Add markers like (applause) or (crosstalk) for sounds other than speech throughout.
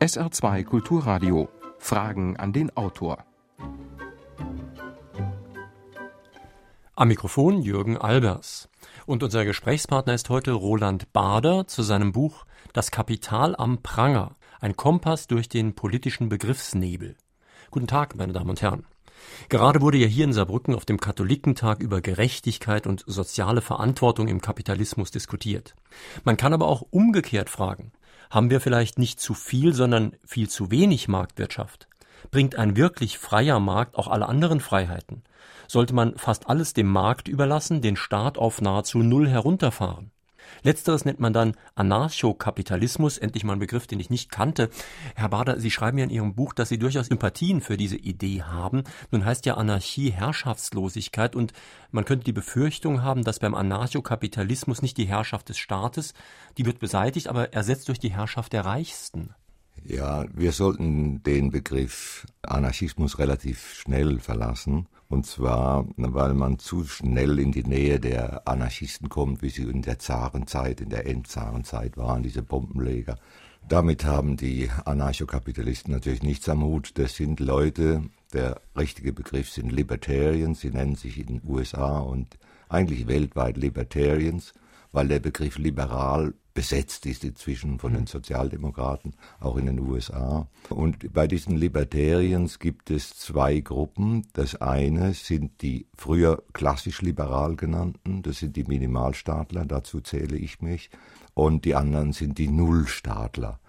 SR2 Kulturradio. Fragen an den Autor. Am Mikrofon Jürgen Albers. Und unser Gesprächspartner ist heute Roland Bader zu seinem Buch Das Kapital am Pranger. Ein Kompass durch den politischen Begriffsnebel. Guten Tag, meine Damen und Herren. Gerade wurde ja hier in Saarbrücken auf dem Katholikentag über Gerechtigkeit und soziale Verantwortung im Kapitalismus diskutiert. Man kann aber auch umgekehrt fragen, haben wir vielleicht nicht zu viel, sondern viel zu wenig Marktwirtschaft? Bringt ein wirklich freier Markt auch alle anderen Freiheiten? Sollte man fast alles dem Markt überlassen, den Staat auf nahezu Null herunterfahren? Letzteres nennt man dann Anarchokapitalismus, endlich mal ein Begriff, den ich nicht kannte. Herr Bader, Sie schreiben ja in Ihrem Buch, dass Sie durchaus Sympathien für diese Idee haben. Nun heißt ja Anarchie Herrschaftslosigkeit und man könnte die Befürchtung haben, dass beim Anarchokapitalismus nicht die Herrschaft des Staates, die wird beseitigt, aber ersetzt durch die Herrschaft der Reichsten. Ja, wir sollten den Begriff Anarchismus relativ schnell verlassen. Und zwar, weil man zu schnell in die Nähe der Anarchisten kommt, wie sie in der Zarenzeit, in der Endzarenzeit waren, diese Bombenleger. Damit haben die Anarchokapitalisten natürlich nichts am Hut. Das sind Leute, der richtige Begriff sind Libertarians, sie nennen sich in den USA und eigentlich weltweit Libertarians, weil der Begriff liberal besetzt ist inzwischen von den mhm. Sozialdemokraten, auch in den USA. Und bei diesen Libertarians gibt es zwei Gruppen. Das eine sind die früher klassisch liberal genannten, das sind die Minimalstaatler, dazu zähle ich mich. Und die anderen sind die Nullstaatler.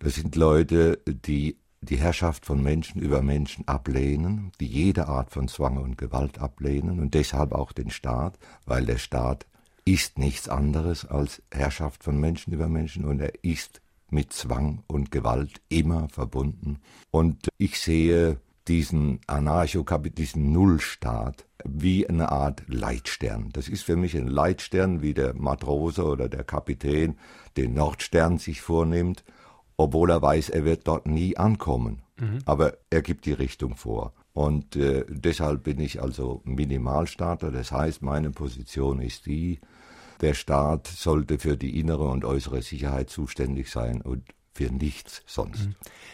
Das sind Leute, die die Herrschaft von Menschen über Menschen ablehnen, die jede Art von Zwang und Gewalt ablehnen und deshalb auch den Staat, weil der Staat ist nichts anderes als Herrschaft von Menschen über Menschen und er ist mit Zwang und Gewalt immer verbunden. Und ich sehe diesen Anarchokapitalisten Nullstaat wie eine Art Leitstern. Das ist für mich ein Leitstern, wie der Matrose oder der Kapitän den Nordstern sich vornimmt, obwohl er weiß, er wird dort nie ankommen. Mhm. Aber er gibt die Richtung vor. Und äh, deshalb bin ich also Minimalstaatler. Das heißt, meine Position ist die, der Staat sollte für die innere und äußere Sicherheit zuständig sein und für nichts sonst.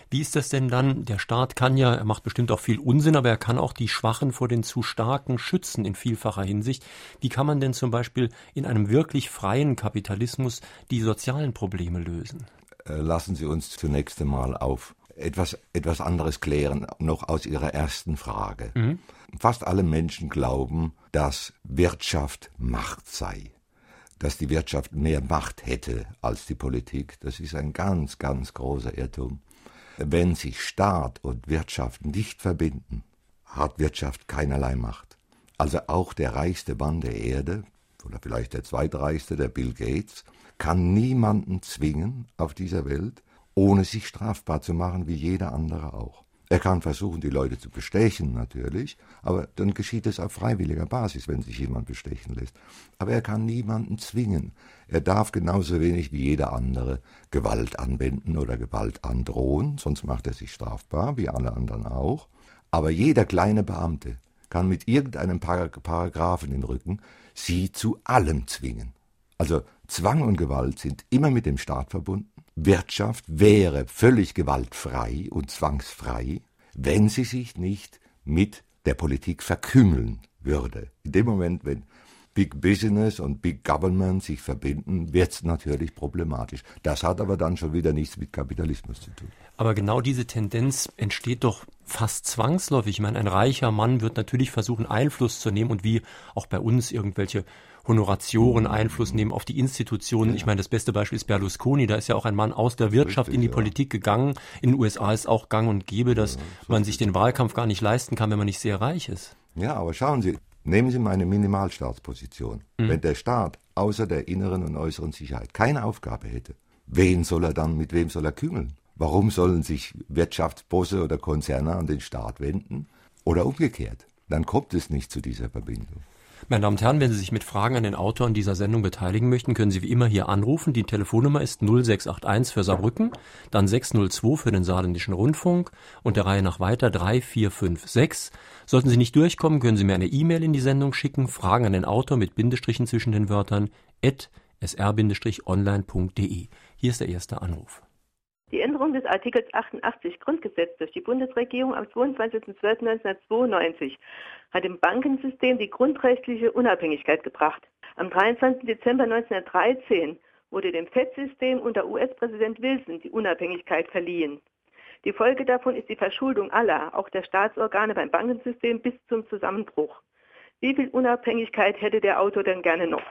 Wie ist das denn dann? Der Staat kann ja, er macht bestimmt auch viel Unsinn, aber er kann auch die Schwachen vor den zu starken schützen in vielfacher Hinsicht. Wie kann man denn zum Beispiel in einem wirklich freien Kapitalismus die sozialen Probleme lösen? Äh, lassen Sie uns zunächst einmal auf etwas, etwas anderes klären, noch aus Ihrer ersten Frage. Mhm. Fast alle Menschen glauben, dass Wirtschaft Macht sei dass die Wirtschaft mehr Macht hätte als die Politik. Das ist ein ganz, ganz großer Irrtum. Wenn sich Staat und Wirtschaft nicht verbinden, hat Wirtschaft keinerlei Macht. Also auch der reichste Mann der Erde, oder vielleicht der zweitreichste, der Bill Gates, kann niemanden zwingen auf dieser Welt, ohne sich strafbar zu machen, wie jeder andere auch. Er kann versuchen, die Leute zu bestechen, natürlich, aber dann geschieht es auf freiwilliger Basis, wenn sich jemand bestechen lässt. Aber er kann niemanden zwingen. Er darf genauso wenig wie jeder andere Gewalt anwenden oder Gewalt androhen, sonst macht er sich strafbar, wie alle anderen auch. Aber jeder kleine Beamte kann mit irgendeinem Paragraphen im Rücken sie zu allem zwingen. Also Zwang und Gewalt sind immer mit dem Staat verbunden Wirtschaft wäre völlig gewaltfrei und zwangsfrei, wenn sie sich nicht mit der Politik verkümmeln würde. In dem Moment, wenn Big Business und Big Government sich verbinden, wird es natürlich problematisch. Das hat aber dann schon wieder nichts mit Kapitalismus zu tun. Aber genau diese Tendenz entsteht doch fast zwangsläufig. Ich meine, ein reicher Mann wird natürlich versuchen, Einfluss zu nehmen und wie auch bei uns irgendwelche Honoratioren Einfluss nehmen auf die Institutionen. Ich meine, das beste Beispiel ist Berlusconi. Da ist ja auch ein Mann aus der Wirtschaft Richtig, in die ja. Politik gegangen. In den USA ist auch gang und gäbe, dass ja, man sich den Wahlkampf gar nicht leisten kann, wenn man nicht sehr reich ist. Ja, aber schauen Sie, nehmen Sie mal eine Minimalstaatsposition. Mhm. Wenn der Staat außer der inneren und äußeren Sicherheit keine Aufgabe hätte, wen soll er dann, mit wem soll er kümmeln? Warum sollen sich Wirtschaftsbosse oder Konzerne an den Staat wenden? Oder umgekehrt? Dann kommt es nicht zu dieser Verbindung. Meine Damen und Herren, wenn Sie sich mit Fragen an den Autor in dieser Sendung beteiligen möchten, können Sie wie immer hier anrufen. Die Telefonnummer ist 0681 für Saarbrücken, dann 602 für den Saarländischen Rundfunk und der Reihe nach weiter 3456. Sollten Sie nicht durchkommen, können Sie mir eine E-Mail in die Sendung schicken, Fragen an den Autor mit Bindestrichen zwischen den Wörtern at sr-online.de. Hier ist der erste Anruf. Die Änderung des Artikels 88 Grundgesetz durch die Bundesregierung am 22.12.1992 hat dem Bankensystem die grundrechtliche Unabhängigkeit gebracht. Am 23. Dezember 1913 wurde dem FED-System unter US-Präsident Wilson die Unabhängigkeit verliehen. Die Folge davon ist die Verschuldung aller, auch der Staatsorgane beim Bankensystem bis zum Zusammenbruch. Wie viel Unabhängigkeit hätte der Autor denn gerne noch?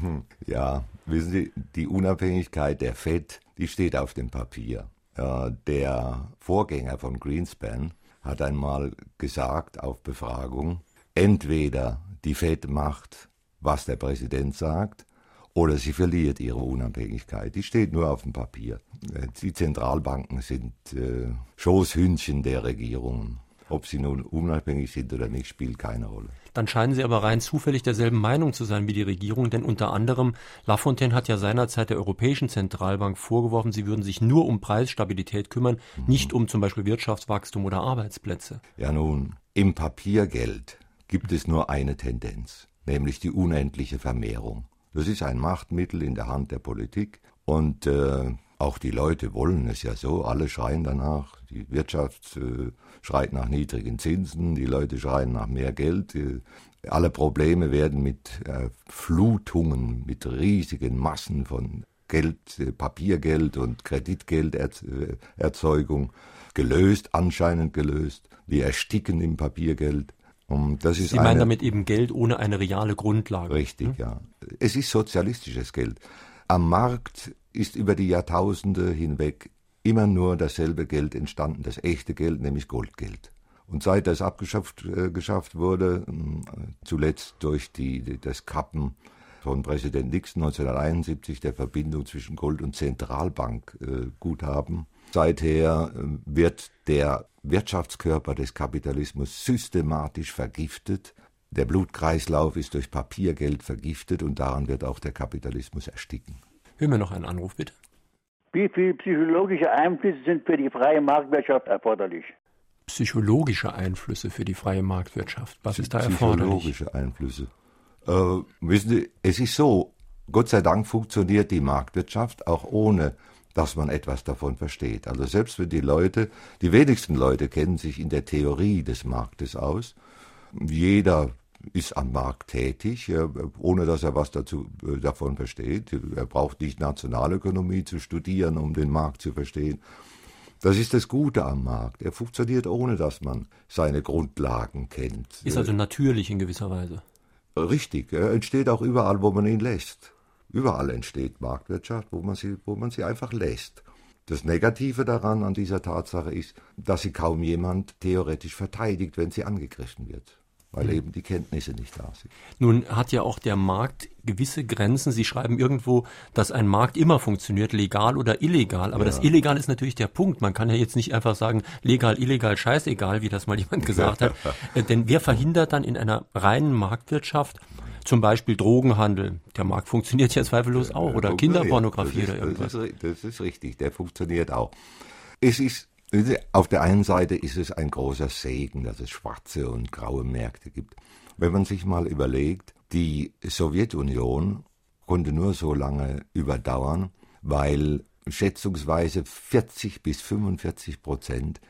Hm, ja, wissen Sie, die Unabhängigkeit der FED, die steht auf dem Papier. der Vorgänger von Greenspan hat einmal gesagt auf Befragung, entweder die FED macht, was der Präsident sagt, oder sie verliert ihre Unabhängigkeit. Die steht nur auf dem Papier. Die Zentralbanken sind äh, Schoßhündchen der Regierungen. Ob sie nun unabhängig sind oder nicht, spielt keine Rolle. Dann scheinen Sie aber rein zufällig derselben Meinung zu sein wie die Regierung, denn unter anderem Lafontaine hat ja seinerzeit der Europäischen Zentralbank vorgeworfen, sie würden sich nur um Preisstabilität kümmern, nicht um zum Beispiel Wirtschaftswachstum oder Arbeitsplätze. Ja nun, im Papiergeld gibt es nur eine Tendenz, nämlich die unendliche Vermehrung. Das ist ein Machtmittel in der Hand der Politik und äh, auch die Leute wollen es ja so, alle schreien danach. Die Wirtschaft äh, schreit nach niedrigen Zinsen, die Leute schreien nach mehr Geld. Äh, alle Probleme werden mit äh, Flutungen, mit riesigen Massen von Geld, äh, Papiergeld und Kreditgelderzeugung äh, gelöst, anscheinend gelöst. Wir ersticken im Papiergeld. Und das ist Sie meinen eine, damit eben Geld ohne eine reale Grundlage. Richtig, hm? ja. Es ist sozialistisches Geld. Am Markt ist über die Jahrtausende hinweg immer nur dasselbe Geld entstanden, das echte Geld, nämlich Goldgeld. Und seit das abgeschafft äh, geschafft wurde, äh, zuletzt durch die, das Kappen von Präsident Nixon 1971 der Verbindung zwischen Gold und Zentralbankguthaben, äh, seither äh, wird der Wirtschaftskörper des Kapitalismus systematisch vergiftet. Der Blutkreislauf ist durch Papiergeld vergiftet und daran wird auch der Kapitalismus ersticken. Hören wir noch einen Anruf, bitte. Wie viele psychologische Einflüsse sind für die freie Marktwirtschaft erforderlich? Psychologische Einflüsse für die freie Marktwirtschaft. Was ist da erforderlich? Psychologische Einflüsse. Äh, wissen Sie, es ist so, Gott sei Dank funktioniert die Marktwirtschaft auch ohne, dass man etwas davon versteht. Also selbst wenn die Leute, die wenigsten Leute kennen sich in der Theorie des Marktes aus. Jeder ist am Markt tätig, ohne dass er was dazu, äh, davon versteht. Er braucht nicht Nationalökonomie zu studieren, um den Markt zu verstehen. Das ist das Gute am Markt. Er funktioniert, ohne dass man seine Grundlagen kennt. Ist also natürlich in gewisser Weise. Richtig. Er entsteht auch überall, wo man ihn lässt. Überall entsteht Marktwirtschaft, wo man sie, wo man sie einfach lässt. Das Negative daran an dieser Tatsache ist, dass sie kaum jemand theoretisch verteidigt, wenn sie angegriffen wird weil eben die Kenntnisse nicht da sind. Nun hat ja auch der Markt gewisse Grenzen. Sie schreiben irgendwo, dass ein Markt immer funktioniert, legal oder illegal. Aber ja. das Illegal ist natürlich der Punkt. Man kann ja jetzt nicht einfach sagen, legal, illegal, scheißegal, wie das mal jemand gesagt hat. (laughs) Äh, denn wer verhindert dann in einer reinen Marktwirtschaft zum Beispiel Drogenhandel? Der Markt funktioniert ja zweifellos auch. Oder Kinderpornografie oder irgendwas. Das ist, das ist richtig, der funktioniert auch. Es ist auf der einen Seite ist es ein großer Segen, dass es schwarze und graue Märkte gibt. Wenn man sich mal überlegt, die Sowjetunion konnte nur so lange überdauern, weil schätzungsweise 40 bis 45 Prozent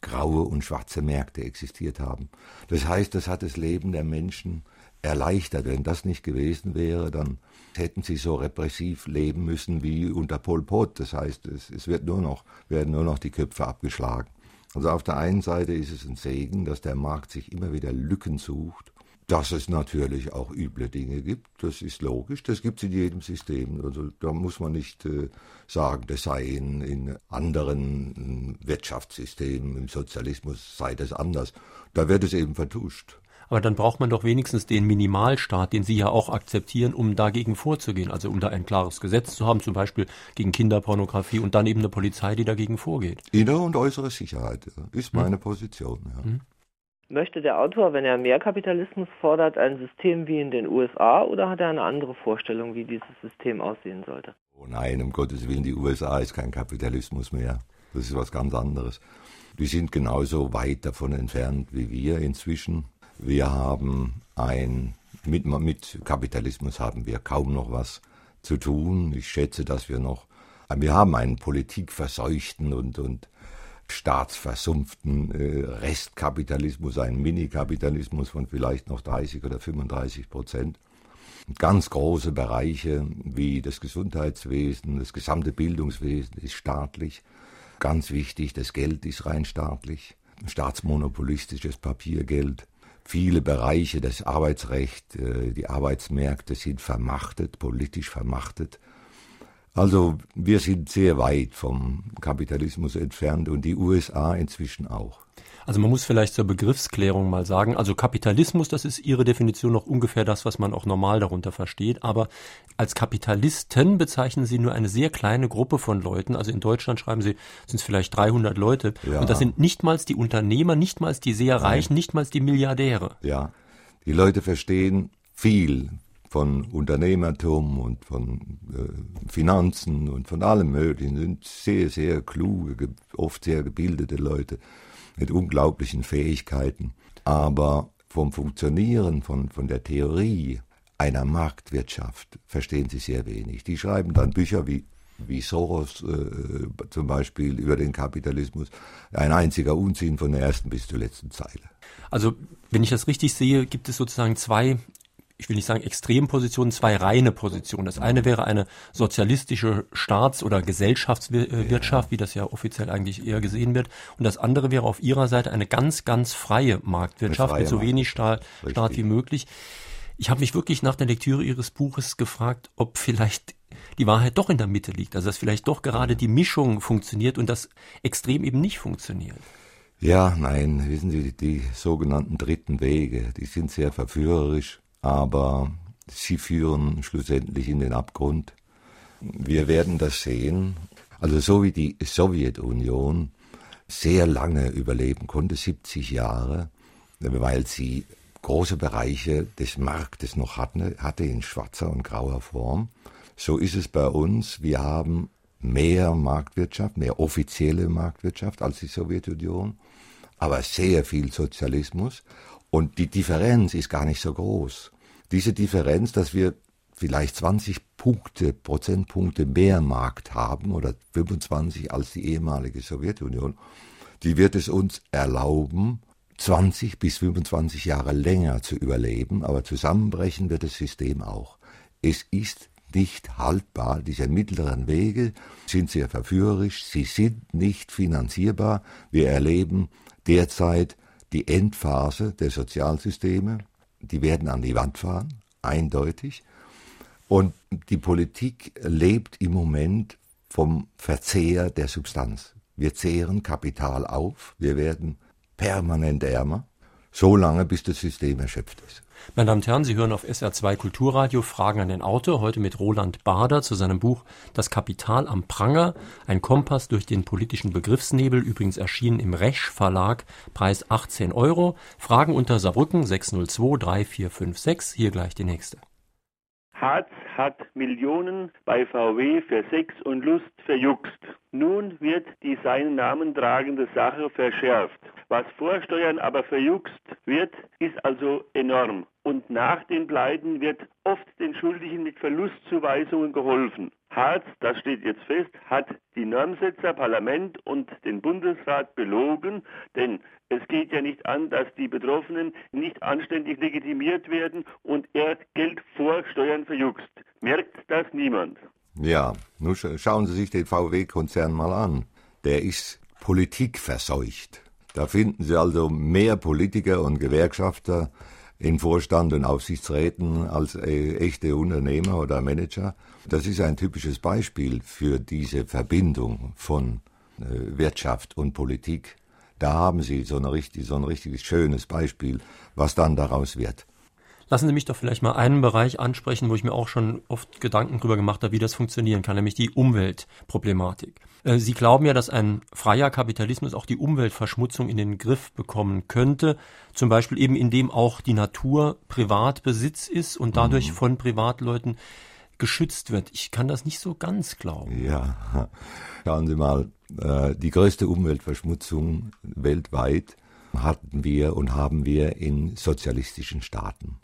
graue und schwarze Märkte existiert haben. Das heißt, das hat das Leben der Menschen erleichtert. Wenn das nicht gewesen wäre, dann hätten sie so repressiv leben müssen wie unter Pol Pot. Das heißt, es, es wird nur noch, werden nur noch die Köpfe abgeschlagen. Also auf der einen Seite ist es ein Segen, dass der Markt sich immer wieder Lücken sucht, dass es natürlich auch üble Dinge gibt, das ist logisch, das gibt es in jedem System. Also da muss man nicht äh, sagen, das sei in, in anderen äh, Wirtschaftssystemen, im Sozialismus sei das anders. Da wird es eben vertuscht. Aber dann braucht man doch wenigstens den Minimalstaat, den Sie ja auch akzeptieren, um dagegen vorzugehen. Also um da ein klares Gesetz zu haben, zum Beispiel gegen Kinderpornografie und dann eben eine Polizei, die dagegen vorgeht. Innere und äußere Sicherheit ist meine hm. Position. Ja. Hm. Möchte der Autor, wenn er mehr Kapitalismus fordert, ein System wie in den USA oder hat er eine andere Vorstellung, wie dieses System aussehen sollte? Oh nein, um Gottes Willen, die USA ist kein Kapitalismus mehr. Das ist was ganz anderes. Die sind genauso weit davon entfernt wie wir inzwischen. Wir haben ein, mit, mit Kapitalismus haben wir kaum noch was zu tun. Ich schätze, dass wir noch wir haben einen politikverseuchten und, und staatsversumpften äh, Restkapitalismus, einen Minikapitalismus von vielleicht noch 30 oder 35 Prozent. Ganz große Bereiche wie das Gesundheitswesen, das gesamte Bildungswesen ist staatlich. Ganz wichtig, das Geld ist rein staatlich, staatsmonopolistisches Papiergeld. Viele Bereiche, das Arbeitsrecht, äh, die Arbeitsmärkte sind vermachtet, politisch vermachtet. Also wir sind sehr weit vom Kapitalismus entfernt und die USA inzwischen auch. Also man muss vielleicht zur Begriffsklärung mal sagen, also Kapitalismus, das ist Ihre Definition noch ungefähr das, was man auch normal darunter versteht, aber als Kapitalisten bezeichnen Sie nur eine sehr kleine Gruppe von Leuten, also in Deutschland schreiben Sie, sind es vielleicht 300 Leute. Ja. und das sind nichtmals die Unternehmer, nichtmals die sehr Reichen, nichtmals die Milliardäre. Ja, die Leute verstehen viel von Unternehmertum und von äh, Finanzen und von allem Möglichen, sind sehr, sehr kluge, oft sehr gebildete Leute mit unglaublichen Fähigkeiten. Aber vom Funktionieren, von, von der Theorie einer Marktwirtschaft verstehen sie sehr wenig. Die schreiben dann Bücher wie wie Soros äh, zum Beispiel über den Kapitalismus, ein einziger Unsinn von der ersten bis zur letzten Zeile. Also, wenn ich das richtig sehe, gibt es sozusagen zwei ich will nicht sagen Extrempositionen, zwei reine Positionen. Das eine wäre eine sozialistische Staats- oder Gesellschaftswirtschaft, wie das ja offiziell eigentlich eher gesehen wird. Und das andere wäre auf ihrer Seite eine ganz, ganz freie Marktwirtschaft freie mit so wenig Staat, Staat wie möglich. Ich habe mich wirklich nach der Lektüre Ihres Buches gefragt, ob vielleicht die Wahrheit doch in der Mitte liegt. Also dass vielleicht doch gerade die Mischung funktioniert und das Extrem eben nicht funktioniert. Ja, nein, wissen Sie, die sogenannten dritten Wege, die sind sehr verführerisch aber sie führen schlussendlich in den Abgrund. Wir werden das sehen. Also so wie die Sowjetunion sehr lange überleben konnte, 70 Jahre, weil sie große Bereiche des Marktes noch hatte, hatte in schwarzer und grauer Form. So ist es bei uns. Wir haben mehr Marktwirtschaft, mehr offizielle Marktwirtschaft als die Sowjetunion, aber sehr viel Sozialismus. Und die Differenz ist gar nicht so groß. Diese Differenz, dass wir vielleicht 20 Punkte, Prozentpunkte mehr Markt haben oder 25 als die ehemalige Sowjetunion, die wird es uns erlauben, 20 bis 25 Jahre länger zu überleben, aber zusammenbrechen wird das System auch. Es ist nicht haltbar. Diese mittleren Wege sind sehr verführerisch, sie sind nicht finanzierbar. Wir erleben derzeit die Endphase der Sozialsysteme, die werden an die Wand fahren, eindeutig. Und die Politik lebt im Moment vom Verzehr der Substanz. Wir zehren Kapital auf, wir werden permanent ärmer, so lange bis das System erschöpft ist. Meine Damen und Herren, Sie hören auf SR2 Kulturradio Fragen an den Autor, heute mit Roland Bader zu seinem Buch Das Kapital am Pranger, ein Kompass durch den politischen Begriffsnebel, übrigens erschienen im Resch Verlag, Preis 18 Euro. Fragen unter Saarbrücken 602 3456, hier gleich die nächste. Harz hat Millionen bei VW für Sex und Lust verjuckst. Nun wird die seinen Namen tragende Sache verschärft. Was Vorsteuern aber verjuckst wird, ist also enorm. Und nach den Pleiten wird oft den Schuldigen mit Verlustzuweisungen geholfen. Harz, das steht jetzt fest, hat die Normsetzer, Parlament und den Bundesrat belogen, denn es geht ja nicht an, dass die Betroffenen nicht anständig legitimiert werden und er Geld vor Steuern verjuckst. Merkt das niemand? Ja, nun schauen Sie sich den VW-Konzern mal an. Der ist politikverseucht. Da finden Sie also mehr Politiker und Gewerkschafter in Vorstand und Aufsichtsräten als äh, echte Unternehmer oder Manager. Das ist ein typisches Beispiel für diese Verbindung von äh, Wirtschaft und Politik. Da haben Sie so, richtig, so ein richtig schönes Beispiel, was dann daraus wird. Lassen Sie mich doch vielleicht mal einen Bereich ansprechen, wo ich mir auch schon oft Gedanken drüber gemacht habe, wie das funktionieren kann, nämlich die Umweltproblematik. Äh, Sie glauben ja, dass ein freier Kapitalismus auch die Umweltverschmutzung in den Griff bekommen könnte, zum Beispiel eben indem auch die Natur Privatbesitz ist und dadurch mhm. von Privatleuten geschützt wird. Ich kann das nicht so ganz glauben. Ja, (laughs) schauen Sie mal, äh, die größte Umweltverschmutzung weltweit hatten wir und haben wir in sozialistischen Staaten.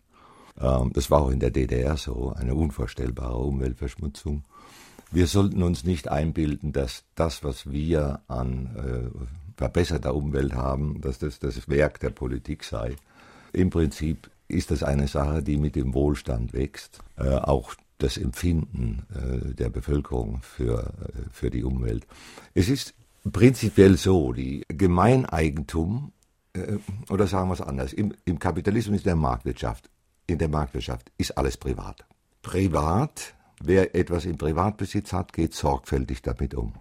Ähm, das war auch in der DDR so, eine unvorstellbare Umweltverschmutzung. Wir sollten uns nicht einbilden, dass das, was wir an äh, verbesserter Umwelt haben, dass das das Werk der Politik sei. Im Prinzip ist das eine Sache, die mit dem Wohlstand wächst. Äh, auch das Empfinden äh, der Bevölkerung für, äh, für die Umwelt. Es ist prinzipiell so, die Gemeineigentum, äh, oder sagen wir es anders, im, im Kapitalismus, in der Marktwirtschaft, in der Marktwirtschaft ist alles privat. Privat, wer etwas im Privatbesitz hat, geht sorgfältig damit um.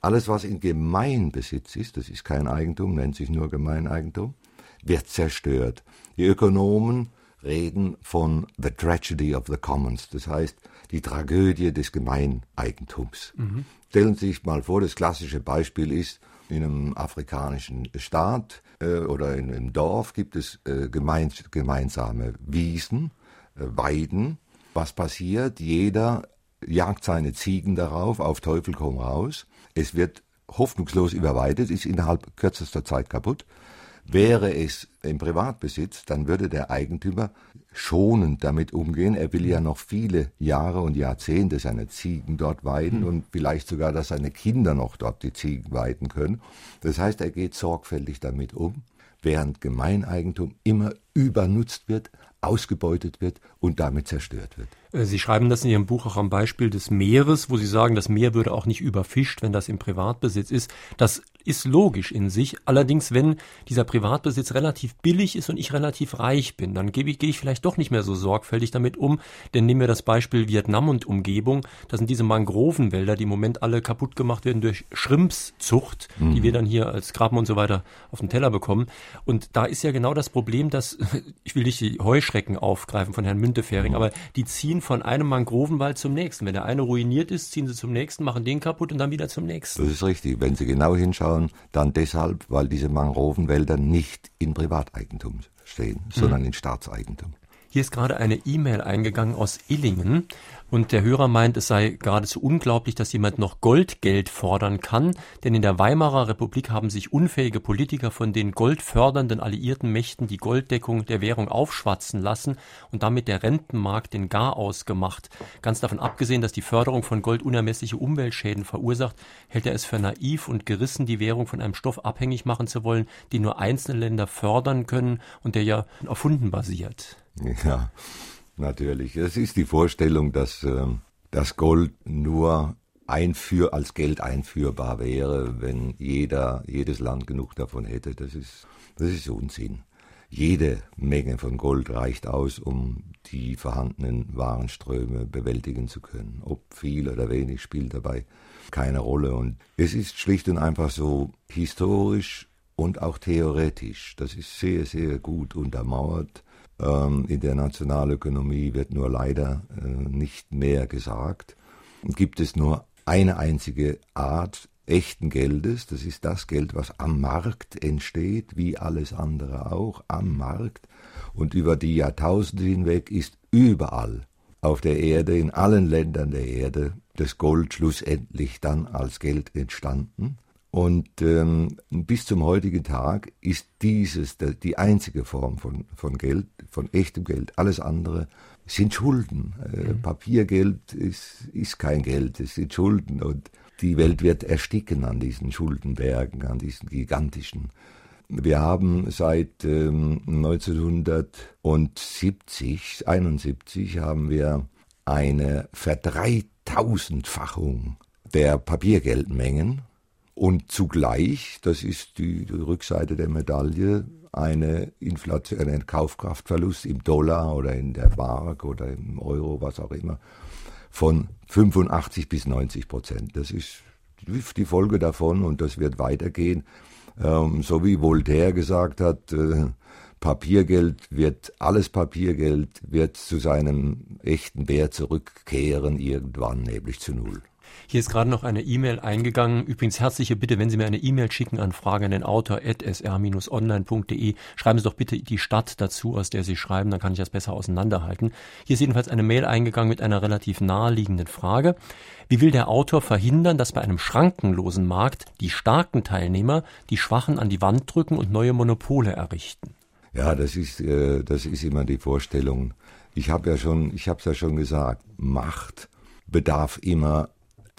Alles, was in Gemeinbesitz ist, das ist kein Eigentum, nennt sich nur Gemeineigentum, wird zerstört. Die Ökonomen reden von The Tragedy of the Commons, das heißt die Tragödie des Gemeineigentums. Mhm. Stellen Sie sich mal vor, das klassische Beispiel ist, in einem afrikanischen Staat äh, oder in einem Dorf gibt es äh, gemeins gemeinsame Wiesen, äh, Weiden. Was passiert? Jeder jagt seine Ziegen darauf, auf Teufel komm raus. Es wird hoffnungslos überweidet, ist innerhalb kürzester Zeit kaputt. Wäre es im Privatbesitz, dann würde der Eigentümer schonend damit umgehen. Er will ja noch viele Jahre und Jahrzehnte seine Ziegen dort weiden mhm. und vielleicht sogar, dass seine Kinder noch dort die Ziegen weiden können. Das heißt, er geht sorgfältig damit um, während Gemeineigentum immer übernutzt wird, ausgebeutet wird und damit zerstört wird. Äh, Sie schreiben das in Ihrem Buch auch am Beispiel des Meeres, wo Sie sagen, das Meer würde auch nicht überfischt, wenn das im Privatbesitz ist. Das ist logisch in sich. Allerdings, wenn dieser Privatbesitz relativ billig ist und ich relativ reich bin, dann gehe ich, gehe ich vielleicht doch nicht mehr so sorgfältig damit um. Denn nehmen wir das Beispiel Vietnam und Umgebung. Das sind diese Mangrovenwälder, die im Moment alle kaputt gemacht werden durch Schrimpszucht, mhm. die wir dann hier als Krabben und so weiter auf den Teller bekommen. Und da ist ja genau das Problem, dass, (laughs) ich will nicht die Heuschrecken aufgreifen von Herrn Müntefering, mhm. aber die ziehen von einem Mangrovenwald zum nächsten. Wenn der eine ruiniert ist, ziehen sie zum nächsten, machen den kaputt und dann wieder zum nächsten. Das ist richtig. Wenn Sie genau hinschauen, dann deshalb, weil diese Mangrovenwälder nicht in Privateigentum stehen, sondern mhm. in Staatseigentum. Hier ist gerade eine E-Mail eingegangen aus Illingen und der Hörer meint, es sei geradezu unglaublich, dass jemand noch Goldgeld fordern kann, denn in der Weimarer Republik haben sich unfähige Politiker von den goldfördernden alliierten Mächten die Golddeckung der Währung aufschwatzen lassen und damit der Rentenmarkt den Garaus gemacht. Ganz davon abgesehen, dass die Förderung von Gold unermessliche Umweltschäden verursacht, hält er es für naiv und gerissen, die Währung von einem Stoff abhängig machen zu wollen, den nur einzelne Länder fördern können und der ja erfunden basiert. (laughs) Ja, natürlich. Es ist die Vorstellung, dass äh, das Gold nur einführ als Geld einführbar wäre, wenn jeder, jedes Land genug davon hätte. Das ist, das ist Unsinn. Jede Menge von Gold reicht aus, um die vorhandenen Warenströme bewältigen zu können. Ob viel oder wenig spielt dabei keine Rolle. Und es ist schlicht und einfach so historisch und auch theoretisch. Das ist sehr, sehr gut untermauert ähm, in der Nationalökonomie wird nur leider äh, nicht mehr gesagt. Gibt es nur eine einzige Art echten Geldes, das ist das Geld, was am Markt entsteht, wie alles andere auch, am Markt. Und über die Jahrtausende hinweg ist überall auf der Erde, in allen Ländern der Erde, das Gold schlussendlich dann als Geld entstanden. Und ähm, bis zum heutigen Tag ist dieses die einzige Form von, von Geld, von echtem Geld. Alles andere sind Schulden. Äh, mhm. Papiergeld ist, ist kein Geld, es sind Schulden. Und die Welt wird ersticken an diesen Schuldenbergen, an diesen gigantischen. Wir haben seit ähm, 1970, 71 haben wir eine Verdreitausendfachung der Papiergeldmengen und zugleich, das ist die, Rückseite der Medaille, eine Inflation, ein Kaufkraftverlust im Dollar oder in der Mark oder im Euro, was auch immer, von 85 bis 90 Prozent. Das ist die Folge davon und das wird weitergehen. Ähm, so wie Voltaire gesagt hat, äh, Papiergeld wird, alles Papiergeld wird zu seinem echten Wert zurückkehren irgendwann, nämlich zu Null. Hier ist gerade noch eine E-Mail eingegangen. Übrigens herzliche Bitte, wenn Sie mir eine E-Mail schicken an fragen an den Autor sr-online.de, schreiben Sie doch bitte die Stadt dazu, aus der Sie schreiben, dann kann ich das besser auseinanderhalten. Hier ist jedenfalls eine Mail eingegangen mit einer relativ naheliegenden Frage. Wie will der Autor verhindern, dass bei einem schrankenlosen Markt die starken Teilnehmer die Schwachen an die Wand drücken und neue Monopole errichten? Ja, das ist, äh, das ist immer die Vorstellung. Ich habe ja schon, ich habe es ja schon gesagt, Macht bedarf immer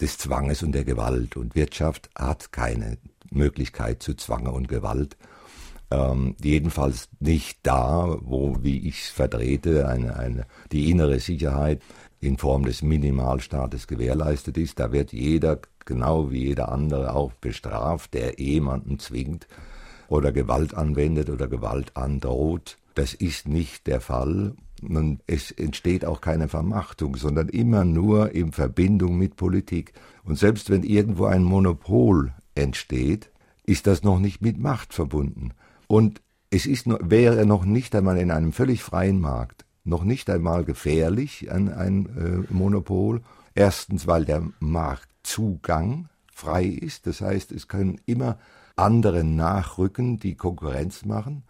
des Zwanges und der Gewalt. Und Wirtschaft hat keine Möglichkeit zu Zwange und Gewalt. Ähm, jedenfalls nicht da, wo, wie ich es vertrete, eine, eine, die innere Sicherheit in Form des Minimalstaates gewährleistet ist. Da wird jeder, genau wie jeder andere, auch bestraft, der jemanden zwingt oder Gewalt anwendet oder Gewalt androht. Das ist nicht der Fall. Und es entsteht auch keine Vermachtung, sondern immer nur in Verbindung mit Politik. Und selbst wenn irgendwo ein Monopol entsteht, ist das noch nicht mit Macht verbunden. Und es ist, wäre noch nicht einmal in einem völlig freien Markt noch nicht einmal gefährlich, ein, ein äh, Monopol. Erstens, weil der Marktzugang frei ist. Das heißt, es können immer andere nachrücken, die Konkurrenz machen.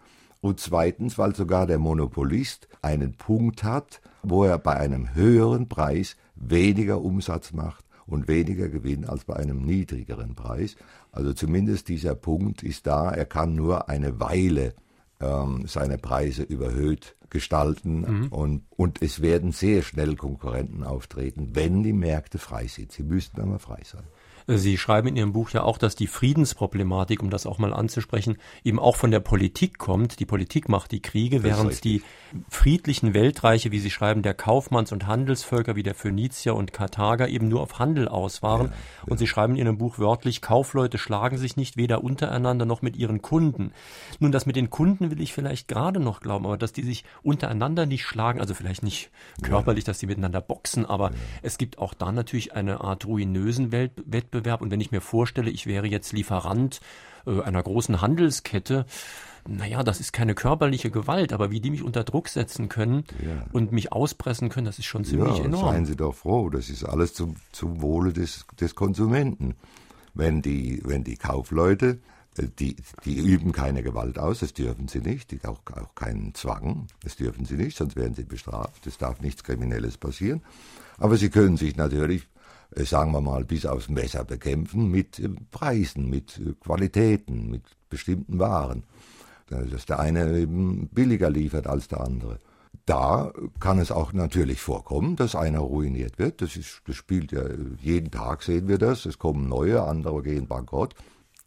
Und zweitens, weil sogar der Monopolist einen Punkt hat, wo er bei einem höheren Preis weniger Umsatz macht und weniger Gewinn als bei einem niedrigeren Preis. Also zumindest dieser Punkt ist da. Er kann nur eine Weile ähm, seine Preise überhöht gestalten mhm. und, und es werden sehr schnell Konkurrenten auftreten, wenn die Märkte frei sind. Sie müssten aber frei sein. Sie schreiben in Ihrem Buch ja auch, dass die Friedensproblematik, um das auch mal anzusprechen, eben auch von der Politik kommt. Die Politik macht die Kriege, während die friedlichen Weltreiche, wie Sie schreiben, der Kaufmanns- und Handelsvölker wie der Phönizier und Karthager eben nur auf Handel aus waren. Ja, ja. Und Sie schreiben in Ihrem Buch wörtlich, Kaufleute schlagen sich nicht weder untereinander noch mit ihren Kunden. Nun, das mit den Kunden will ich vielleicht gerade noch glauben, aber dass die sich untereinander nicht schlagen, also vielleicht nicht körperlich, dass sie miteinander boxen, aber ja. es gibt auch da natürlich eine Art ruinösen Wettbewerb Wettbewerb. Und wenn ich mir vorstelle, ich wäre jetzt Lieferant äh, einer großen Handelskette, naja, das ist keine körperliche Gewalt, aber wie die mich unter Druck setzen können ja. und mich auspressen können, das ist schon ziemlich ja, enorm. Seien Sie doch froh, das ist alles zum, zum Wohle des, des Konsumenten. Wenn die, wenn die Kaufleute, äh, die, die üben keine Gewalt aus, das dürfen sie nicht, die auch, auch keinen Zwang, das dürfen sie nicht, sonst werden sie bestraft, es darf nichts Kriminelles passieren. Aber sie können sich natürlich sagen wir mal, bis aufs Messer bekämpfen mit äh, Preisen, mit äh, Qualitäten, mit bestimmten Waren. Dass der eine eben billiger liefert als der andere. Da kann es auch natürlich vorkommen, dass einer ruiniert wird. Das, ist, das spielt ja jeden Tag sehen wir das. Es kommen neue, andere gehen bankrott.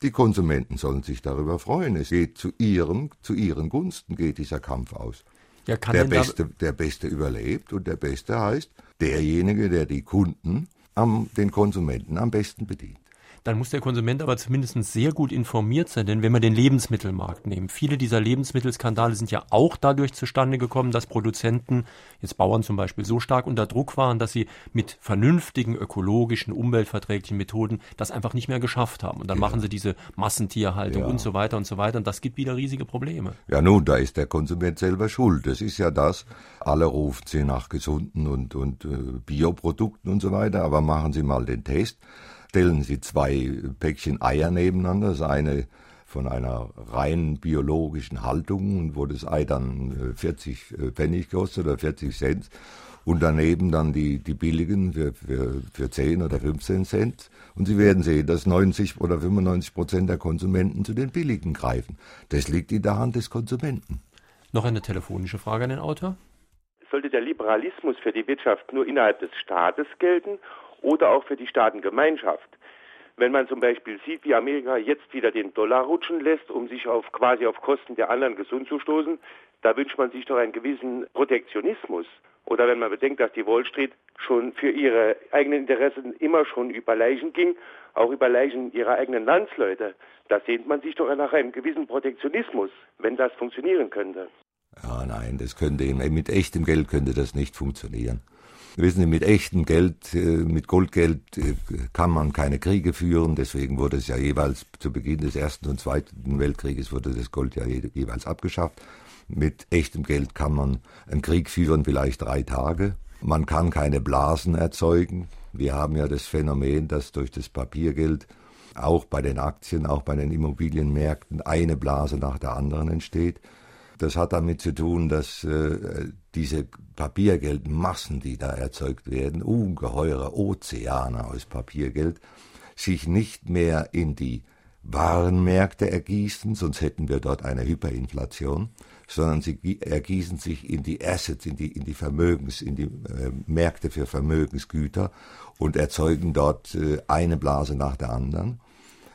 Die Konsumenten sollen sich darüber freuen. Es geht zu ihrem, zu ihren Gunsten geht dieser Kampf aus. Ja, der, Beste, der Beste überlebt und der Beste heißt derjenige, der die Kunden am, den Konsumenten am besten bedient dann muss der Konsument aber zumindest sehr gut informiert sein. Denn wenn wir den Lebensmittelmarkt nehmen, viele dieser Lebensmittelskandale sind ja auch dadurch zustande gekommen, dass Produzenten, jetzt Bauern zum Beispiel, so stark unter Druck waren, dass sie mit vernünftigen, ökologischen, umweltverträglichen Methoden das einfach nicht mehr geschafft haben. Und dann ja. machen sie diese Massentierhaltung ja. und so weiter und so weiter. Und das gibt wieder riesige Probleme. Ja, nun, da ist der Konsument selber schuld. Das ist ja das. Alle rufen sie nach gesunden und, und äh, Bioprodukten und so weiter. Aber machen Sie mal den Test stellen Sie zwei Päckchen Eier nebeneinander, das eine von einer rein biologischen Haltung, wo das Ei dann 40 äh, äh, Pfennig kostet oder 40 Cent und daneben dann die, die billigen für, für, für 10 oder 15 Cent. Und Sie werden sehen, dass 90 oder 95 Prozent der Konsumenten zu den billigen greifen. Das liegt in der Hand des Konsumenten. Noch eine telefonische Frage an den Autor. Sollte der Liberalismus für die Wirtschaft nur innerhalb des Staates gelten oder auch für die Staatengemeinschaft. Wenn man zum Beispiel sieht, wie Amerika jetzt wieder den Dollar rutschen lässt, um sich auf quasi auf Kosten der anderen gesund zu stoßen, da wünscht man sich doch einen gewissen Protektionismus. Oder wenn man bedenkt, dass die Wall Street schon für ihre eigenen Interessen immer schon über Leichen ging, auch über Leichen ihrer eigenen Landsleute, da sehnt man sich doch nach einem gewissen Protektionismus, wenn das funktionieren könnte. Ja, nein, das könnte mit echtem Geld könnte das nicht funktionieren. Wissen Sie, mit echtem Geld, äh, mit Goldgeld äh, kann man keine Kriege führen. Deswegen wurde es ja jeweils zu Beginn des Ersten und Zweiten Weltkrieges wurde das Gold ja jeweils abgeschafft. Mit echtem Geld kann man einen Krieg führen, vielleicht drei Tage. Man kann keine Blasen erzeugen. Wir haben ja das Phänomen, dass durch das Papiergeld auch bei den Aktien, auch bei den Immobilienmärkten eine Blase nach der anderen entsteht. Das hat damit zu tun, dass äh, diese Papiergeldmassen, die da erzeugt werden, ungeheure Ozeane aus Papiergeld, sich nicht mehr in die Warenmärkte ergießen, sonst hätten wir dort eine Hyperinflation, sondern sie ergießen sich in die Assets, in die, in die Vermögens, in die äh, Märkte für Vermögensgüter und erzeugen dort äh, eine Blase nach der anderen.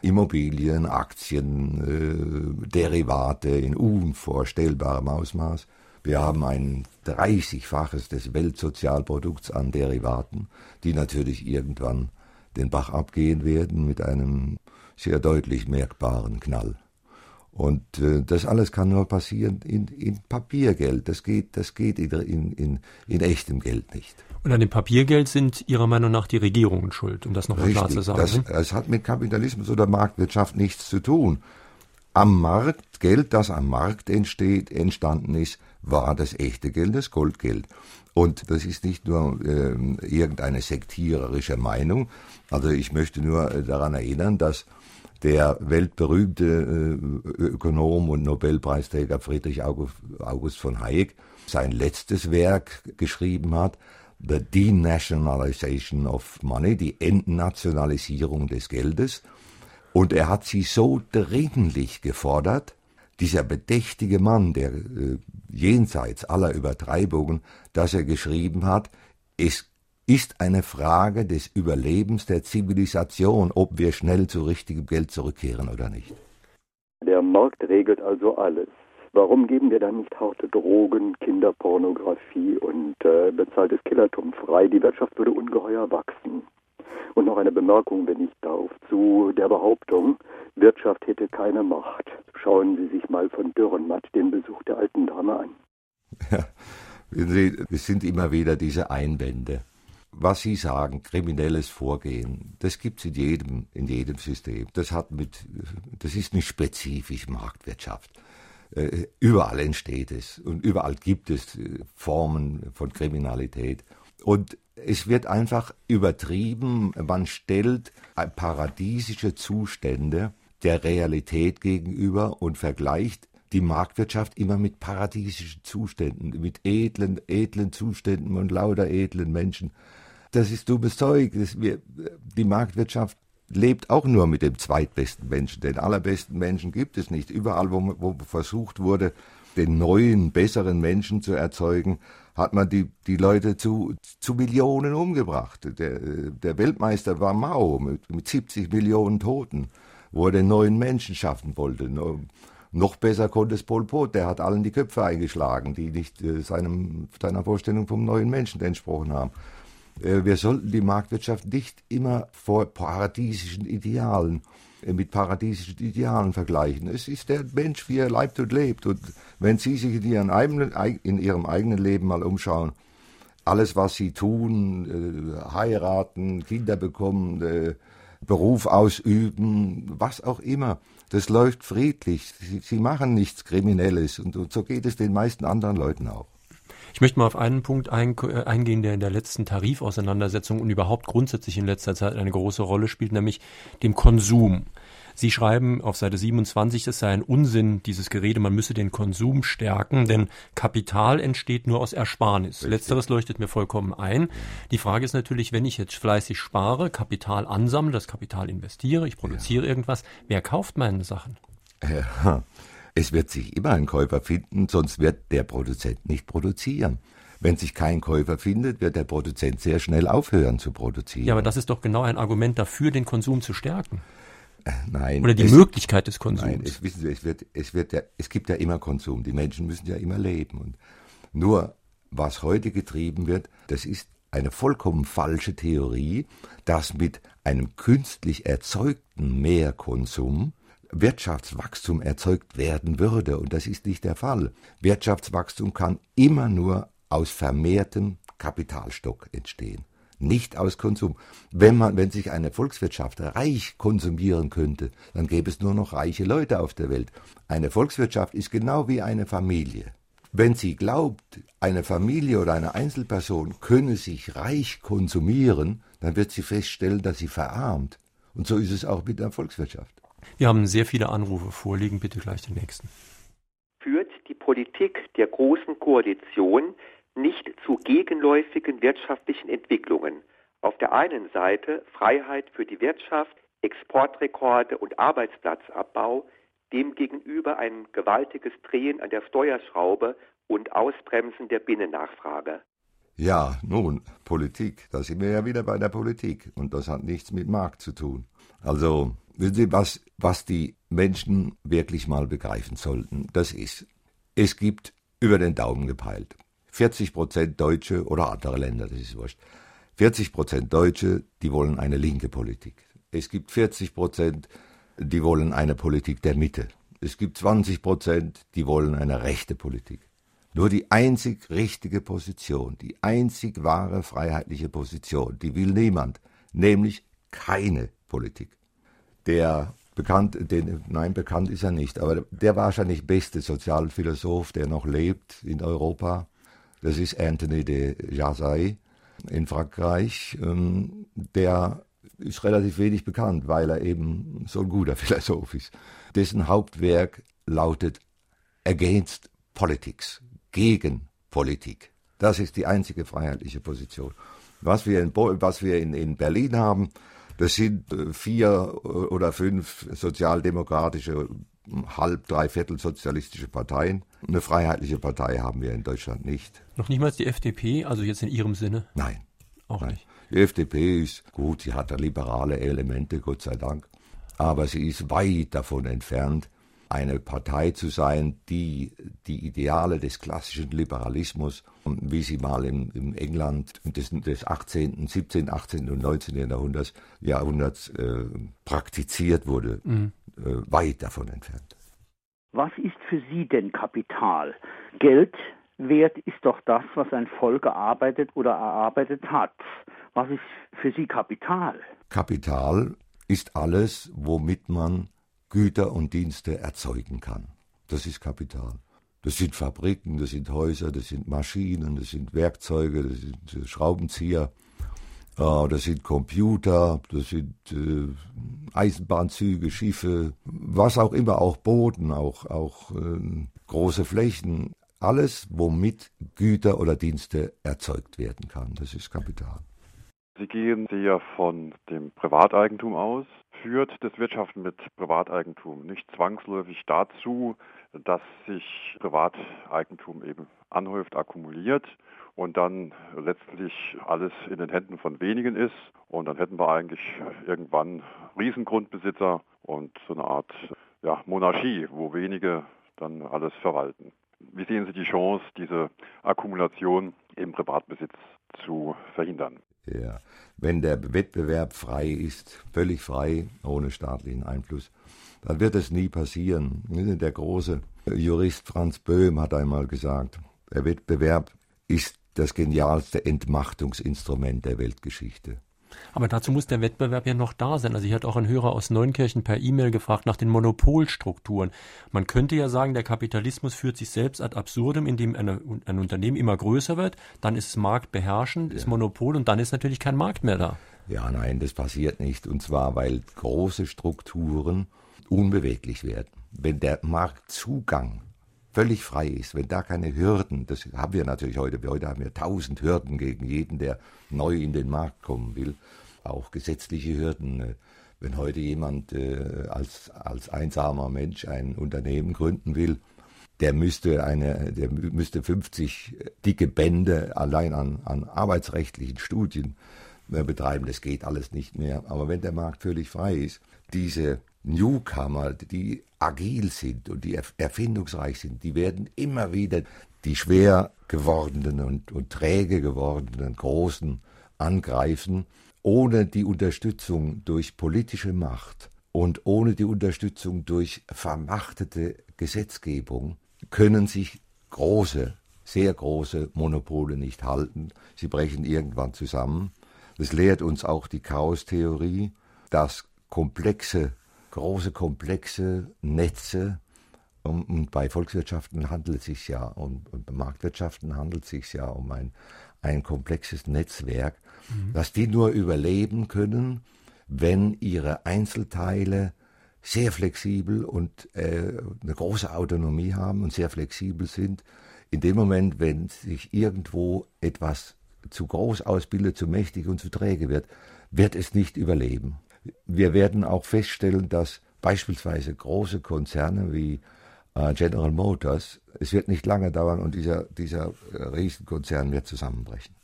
Immobilien, Aktien, äh, Derivate in unvorstellbarem Ausmaß. Wir haben ein 30-faches des Weltsozialprodukts an Derivaten, die natürlich irgendwann den Bach abgehen werden mit einem sehr deutlich merkbaren Knall. Und äh, das alles kann nur passieren in, in Papiergeld. Das geht, das geht in, in, in echtem Geld nicht. Und an dem Papiergeld sind Ihrer Meinung nach die Regierungen schuld, um das nochmal klar zu sagen. Das, das hat mit Kapitalismus oder Marktwirtschaft nichts zu tun. Am Markt, Geld, das am Markt entsteht, entstanden ist, war das echte Geld, das Goldgeld. Und das ist nicht nur äh, irgendeine sektiererische Meinung. Also ich möchte nur äh, daran erinnern, dass der weltberühmte äh, Ökonom und Nobelpreisträger Friedrich August, von Hayek sein letztes Werk geschrieben hat, The Denationalization of Money, die Entnationalisierung des Geldes. Und er hat sie so dringlich gefordert, dieser bedächtige Mann, der äh, jenseits aller Übertreibungen, dass er geschrieben hat, es ist eine Frage des Überlebens der Zivilisation, ob wir schnell zu richtigem Geld zurückkehren oder nicht. Der Markt regelt also alles. Warum geben wir dann nicht harte Drogen, Kinderpornografie und äh, bezahltes Killertum frei? Die Wirtschaft würde ungeheuer wachsen. Und noch eine Bemerkung, wenn ich darf, zu der Behauptung, Wirtschaft hätte keine Macht. Schauen Sie sich mal von Dürrenmatt den Besuch der alten Dame an. Ja, es sind immer wieder diese Einwände was Sie sagen, kriminelles Vorgehen, das gibt es in jedem, in jedem System. Das hat mit, das ist nicht spezifisch Marktwirtschaft. Äh, überall entsteht es und überall gibt es äh, Formen von Kriminalität. Und es wird einfach übertrieben, man stellt paradiesische Zustände der Realität gegenüber und vergleicht die Marktwirtschaft immer mit paradiesischen Zuständen, mit edlen, edlen Zuständen und lauter edlen Menschen das ist dummes Zeug. Das, wir, die Marktwirtschaft lebt auch nur mit dem zweitbesten Menschen. Den allerbesten Menschen gibt es nicht. Überall, wo, wo versucht wurde, den neuen, besseren Menschen zu erzeugen, hat man die, die Leute zu, zu Millionen umgebracht. Der, der Weltmeister war Mao mit, mit 70 Millionen Toten, wo er den neuen Menschen schaffen wollte. Noch besser konnte es Pol Pot, der hat allen die Köpfe eingeschlagen, die nicht äh, seinem, seiner Vorstellung vom neuen Menschen entsprochen haben. Äh, wir sollten die Marktwirtschaft nicht immer vor paradiesischen Idealen äh, mit paradiesischen Idealen vergleichen. Es ist der Mensch, wie er leibt und lebt. Und wenn Sie sich in Ihrem eigenen, in ihrem eigenen Leben mal umschauen, alles, was Sie tun, äh, heiraten, Kinder bekommen, Beruf ausüben, was auch immer, das läuft friedlich. Sie, machen nichts Kriminelles. Und so geht es den meisten anderen Leuten auch. Ich möchte mal auf einen Punkt ein, äh, eingehen, der in der letzten Tarifauseinandersetzung und überhaupt grundsätzlich in letzter Zeit eine große Rolle spielt, nämlich dem Konsum. Sie schreiben auf Seite 27, es sei ein Unsinn, dieses Gerede, man müsse den Konsum stärken, denn Kapital entsteht nur aus Ersparnis. Richtig. Letzteres leuchtet mir vollkommen ein. Die Frage ist natürlich, wenn ich jetzt fleißig spare, Kapital ansammle, das Kapital investiere, ich produziere ja. irgendwas, wer kauft meine Sachen? Ja. Es wird sich immer ein Käufer finden, sonst wird der Produzent nicht produzieren. Wenn sich kein Käufer findet, wird der Produzent sehr schnell aufhören zu produzieren. Ja, aber das ist doch genau ein Argument dafür, den Konsum zu stärken. Äh, nein. Oder die es, Möglichkeit des Konsums. Nein, es, wissen Sie, es, wird, es, wird ja, es gibt ja immer Konsum. Die Menschen müssen ja immer leben. Und nur was heute getrieben wird, das ist eine vollkommen falsche Theorie, dass mit einem künstlich erzeugten Mehrkonsum Wirtschaftswachstum erzeugt werden würde. Und das ist nicht der Fall. Wirtschaftswachstum kann immer nur aus vermehrtem Kapitalstock entstehen, nicht aus Konsum. Wenn man, wenn sich eine Volkswirtschaft reich konsumieren könnte, dann gäbe es nur noch reiche Leute auf der Welt. Eine Volkswirtschaft ist genau wie eine Familie. Wenn sie glaubt, eine Familie oder eine Einzelperson könne sich reich konsumieren, dann wird sie feststellen, dass sie verarmt. Und so ist es auch mit der Volkswirtschaft. Wir haben sehr viele Anrufe vorliegen. Bitte gleich den nächsten. Führt die Politik der Großen Koalition nicht zu gegenläufigen wirtschaftlichen Entwicklungen? Auf der einen Seite Freiheit für die Wirtschaft, Exportrekorde und Arbeitsplatzabbau, demgegenüber ein gewaltiges Drehen an der Steuerschraube und Ausbremsen der Binnennachfrage. Ja, nun, Politik, da sind wir ja wieder bei der Politik und das hat nichts mit Markt zu tun. Also, wissen Sie, was, was die Menschen wirklich mal begreifen sollten, das ist, es gibt über den Daumen gepeilt 40 Prozent Deutsche oder andere Länder, das ist wurscht. 40 Prozent Deutsche, die wollen eine linke Politik. Es gibt 40 Prozent, die wollen eine Politik der Mitte. Es gibt 20 Prozent, die wollen eine rechte Politik. Nur die einzig richtige Position, die einzig wahre freiheitliche Position, die will niemand, nämlich keine Politik. Der bekannt, den, nein, bekannt ist er nicht, aber der wahrscheinlich beste Sozialphilosoph, der noch lebt in Europa, das ist Anthony de Jazay in Frankreich. Ähm, der ist relativ wenig bekannt, weil er eben so ein guter (laughs) Philosoph ist. Dessen Hauptwerk lautet Against Politics, gegen Politik. Das ist die einzige freiheitliche Position. Was wir in, was wir in, in Berlin haben, das sind äh, vier äh, oder fünf sozialdemokratische, halb, dreiviertel sozialistische Parteien. Eine freiheitliche Partei haben wir in Deutschland nicht. Noch niemals die FDP, also jetzt in Ihrem Sinne? Nein. Auch Nein. nicht. Die FDP ist gut, sie hat da liberale Elemente, Gott sei Dank. Aber sie ist weit davon entfernt, eine Partei zu sein, die die Ideale des klassischen Liberalismus, wie sie mal im, im England des, des 18., 17., 18. und 19. Jahrhunderts, Jahrhunderts äh, praktiziert wurde, mhm. äh, weit davon entfernt. Was ist für Sie denn Kapital? Geld wert ist doch das, was ein Volk gearbeitet oder erarbeitet hat. Was ist für Sie Kapital? Kapital ist alles, womit man Güter und Dienste erzeugen kann. Das ist Kapital. Das sind Fabriken, das sind Häuser, das sind Maschinen, das sind Werkzeuge, das sind Schraubenzieher, äh, das sind Computer, das sind äh, Eisenbahnzüge, Schiffe, was auch immer, auch Booten, auch, auch äh, große Flächen. Alles, womit Güter oder Dienste erzeugt werden kann. Das ist Kapital. Sie gehen sehr von dem Privateigentum aus. Führt das Wirtschaften mit Privateigentum nicht zwangsläufig dazu, dass sich Privateigentum eben anhäuft, akkumuliert und dann letztlich alles in den Händen von wenigen ist. Und dann hätten wir eigentlich irgendwann Riesengrundbesitzer und so eine Art ja, Monarchie, wo wenige dann alles verwalten. Wie sehen Sie die Chance, diese Akkumulation im Privatbesitz zu verhindern? Ja, wenn der Wettbewerb frei ist, völlig frei, ohne staatlichen Einfluss, dann wird es nie passieren. Der große Jurist Franz Böhm hat einmal gesagt, der Wettbewerb ist das genialste Entmachtungsinstrument der Weltgeschichte. Aber dazu muss der Wettbewerb ja noch da sein. Also ich hatte auch ein Hörer aus Neunkirchen per E-Mail gefragt nach den Monopolstrukturen. Man könnte ja sagen, der Kapitalismus führt sich selbst ad absurdum, indem eine, ein Unternehmen immer größer wird, dann ist es marktbeherrschend, ja. ist Monopol und dann ist natürlich kein Markt mehr da. Ja, nein, das passiert nicht. Und zwar, weil große Strukturen unbeweglich werden. Wenn der Marktzugang völlig frei ist, wenn da keine Hürden, das haben wir natürlich heute, heute haben wir tausend Hürden gegen jeden, der neu in den Markt kommen will, auch gesetzliche Hürden. Äh, wenn heute jemand äh, als, als einsamer Mensch ein Unternehmen gründen will, der müsste eine, der müsste 50 dicke Bände allein an, an arbeitsrechtlichen Studien äh, betreiben. Das geht alles nicht mehr. Aber wenn der Markt völlig frei ist, diese Newcomer, die agil sind und die erfindungsreich sind, die werden immer wieder die schwer gewordenen und, und träge gewordenen Großen angreifen, ohne die Unterstützung durch politische Macht und ohne die Unterstützung durch vermachtete Gesetzgebung können sich große, sehr große Monopole nicht halten. Sie brechen irgendwann zusammen. Das lehrt uns auch die Chaostheorie, dass komplexe große, komplexe Netze. Und, bei Volkswirtschaften handelt es sich ja, und, und bei Marktwirtschaften handelt es sich ja um ein, ein komplexes Netzwerk, mhm. dass die nur überleben können, wenn ihre Einzelteile sehr flexibel und äh, eine große Autonomie haben und sehr flexibel sind. In dem Moment, wenn sich irgendwo etwas zu groß ausbildet, zu mächtig und zu träge wird, wird es nicht überleben wir werden auch feststellen, dass beispielsweise große Konzerne wie äh, General Motors, es wird nicht lange dauern und dieser, dieser äh, Riesenkonzern wird zusammenbrechen.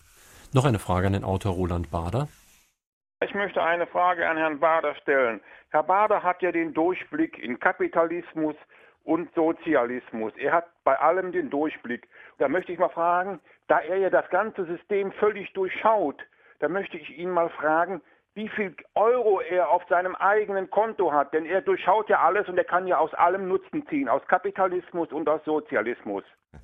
Noch eine Frage an den Autor Roland Bader. Ich möchte eine Frage an Herrn Bader stellen. Herr Bader hat ja den Durchblick in Kapitalismus und Sozialismus. Er hat bei allem den Durchblick. Da möchte ich mal fragen, da er ja das ganze System völlig durchschaut, da möchte ich ihn mal fragen, wie viel Euro er auf seinem eigenen Konto hat. Denn er durchschaut ja alles und er kann ja aus allem Nutzen ziehen, aus Kapitalismus und aus Sozialismus. (laughs)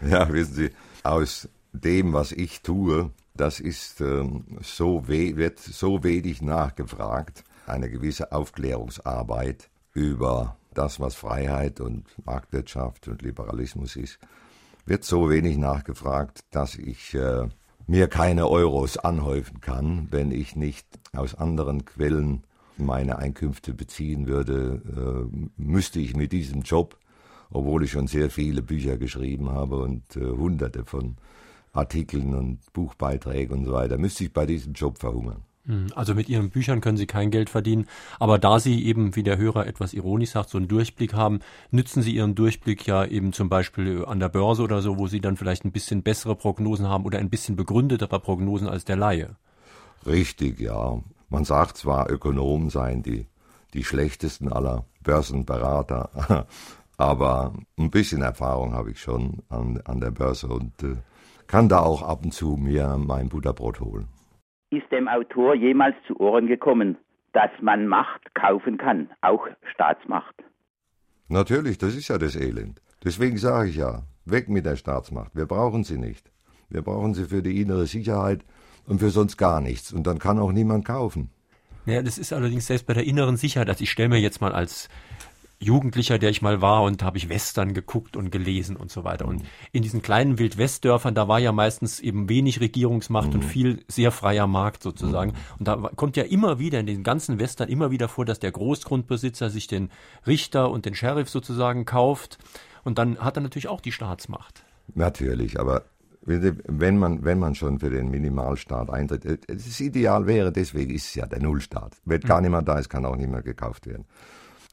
Ja, wissen Sie, aus dem, was ich tue, das ist ähm, so wird so wenig nachgefragt. Eine gewisse Aufklärungsarbeit über das, was Freiheit und Marktwirtschaft und Liberalismus ist, wird so wenig nachgefragt, dass ich äh, mir keine Euros anhäufen kann, wenn ich nicht aus anderen Quellen meine Einkünfte beziehen würde, äh, müsste ich mit diesem Job, obwohl ich schon sehr viele Bücher geschrieben habe und äh, hunderte von Artikeln und Buchbeiträgen und so weiter, müsste ich bei diesem Job verhungern. Hm, also mit Ihren Büchern können Sie kein Geld verdienen, aber da Sie eben, wie der Hörer etwas ironisch sagt, so einen Durchblick haben, nützen Sie Ihren Durchblick ja eben zum Beispiel an der Börse oder so, wo Sie dann vielleicht ein bisschen bessere Prognosen haben oder ein bisschen begründetere Prognosen als der Laie. Richtig, ja. Man sagt zwar, Ökonomen seien die, die schlechtesten aller Börsenberater, (laughs) aber ein bisschen Erfahrung habe ich schon an, an der Börse und äh, kann da auch ab und zu mir mein Butterbrot holen. Ist dem Autor jemals zu Ohren gekommen, dass man Macht kaufen kann, auch Staatsmacht? Natürlich, das ist ja das Elend. Deswegen sage ich ja, weg mit der Staatsmacht. Wir brauchen sie nicht. Wir brauchen sie für die innere Sicherheit und für sonst gar nichts. Und dann kann auch niemand kaufen. Ja, das ist allerdings selbst bei der inneren Sicherheit. Also ich stelle mir jetzt mal als Jugendlicher, der ich mal war und habe ich Western geguckt und gelesen und so weiter. Und mhm. in diesen kleinen Wildwestdörfern, da war ja meistens eben wenig Regierungsmacht mhm. und viel sehr freier Markt sozusagen. Mhm. Und da kommt ja immer wieder in den ganzen Western immer wieder vor, dass der Großgrundbesitzer sich den Richter und den Sheriff sozusagen kauft. Und dann hat er natürlich auch die Staatsmacht. Natürlich, aber wenn man, wenn man schon für den Minimalstaat eintritt, äh, das Ideal wäre, deswegen ist es ja der Nullstaat. Wenn gar mhm. niemand da ist, kann auch nicht mehr gekauft werden.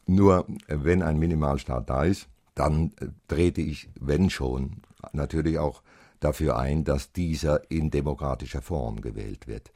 Nur wenn ein Minimalstaat da ist, dann äh, trete ich, wenn schon, natürlich auch dafür ein, dass dieser in demokratischer Form gewählt wird.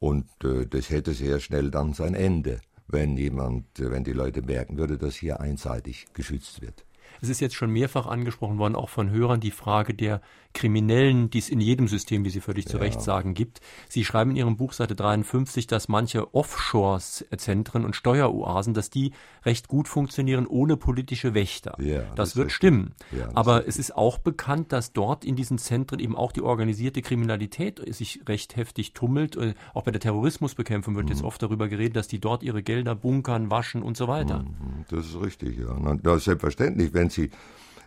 Und äh, das hätte sehr schnell dann sein Ende, wenn jemand, äh, wenn die Leute merken würde, dass hier einseitig geschützt wird. Es ist jetzt schon mehrfach angesprochen worden, auch von Hörern, die Frage der Kriminellen, die es in jedem System, wie Sie völlig zu Recht sagen, gibt. Sie schreiben in Ihrem Buch Seite 53, dass manche Offshore-Zentren und Steueroasen, dass die recht gut funktionieren ohne politische Wächter. Ja, das, das wird stimmen. Ja, das Aber es ist auch bekannt, dass dort in diesen Zentren eben auch die organisierte Kriminalität sich recht heftig tummelt. Äh, auch bei der Terrorismusbekämpfung wird mhm. jetzt oft darüber geredet, dass die dort ihre Gelder bunkern, waschen und so weiter. Mhm. Das ist richtig, ja. Das ist selbstverständlich, wenn Sie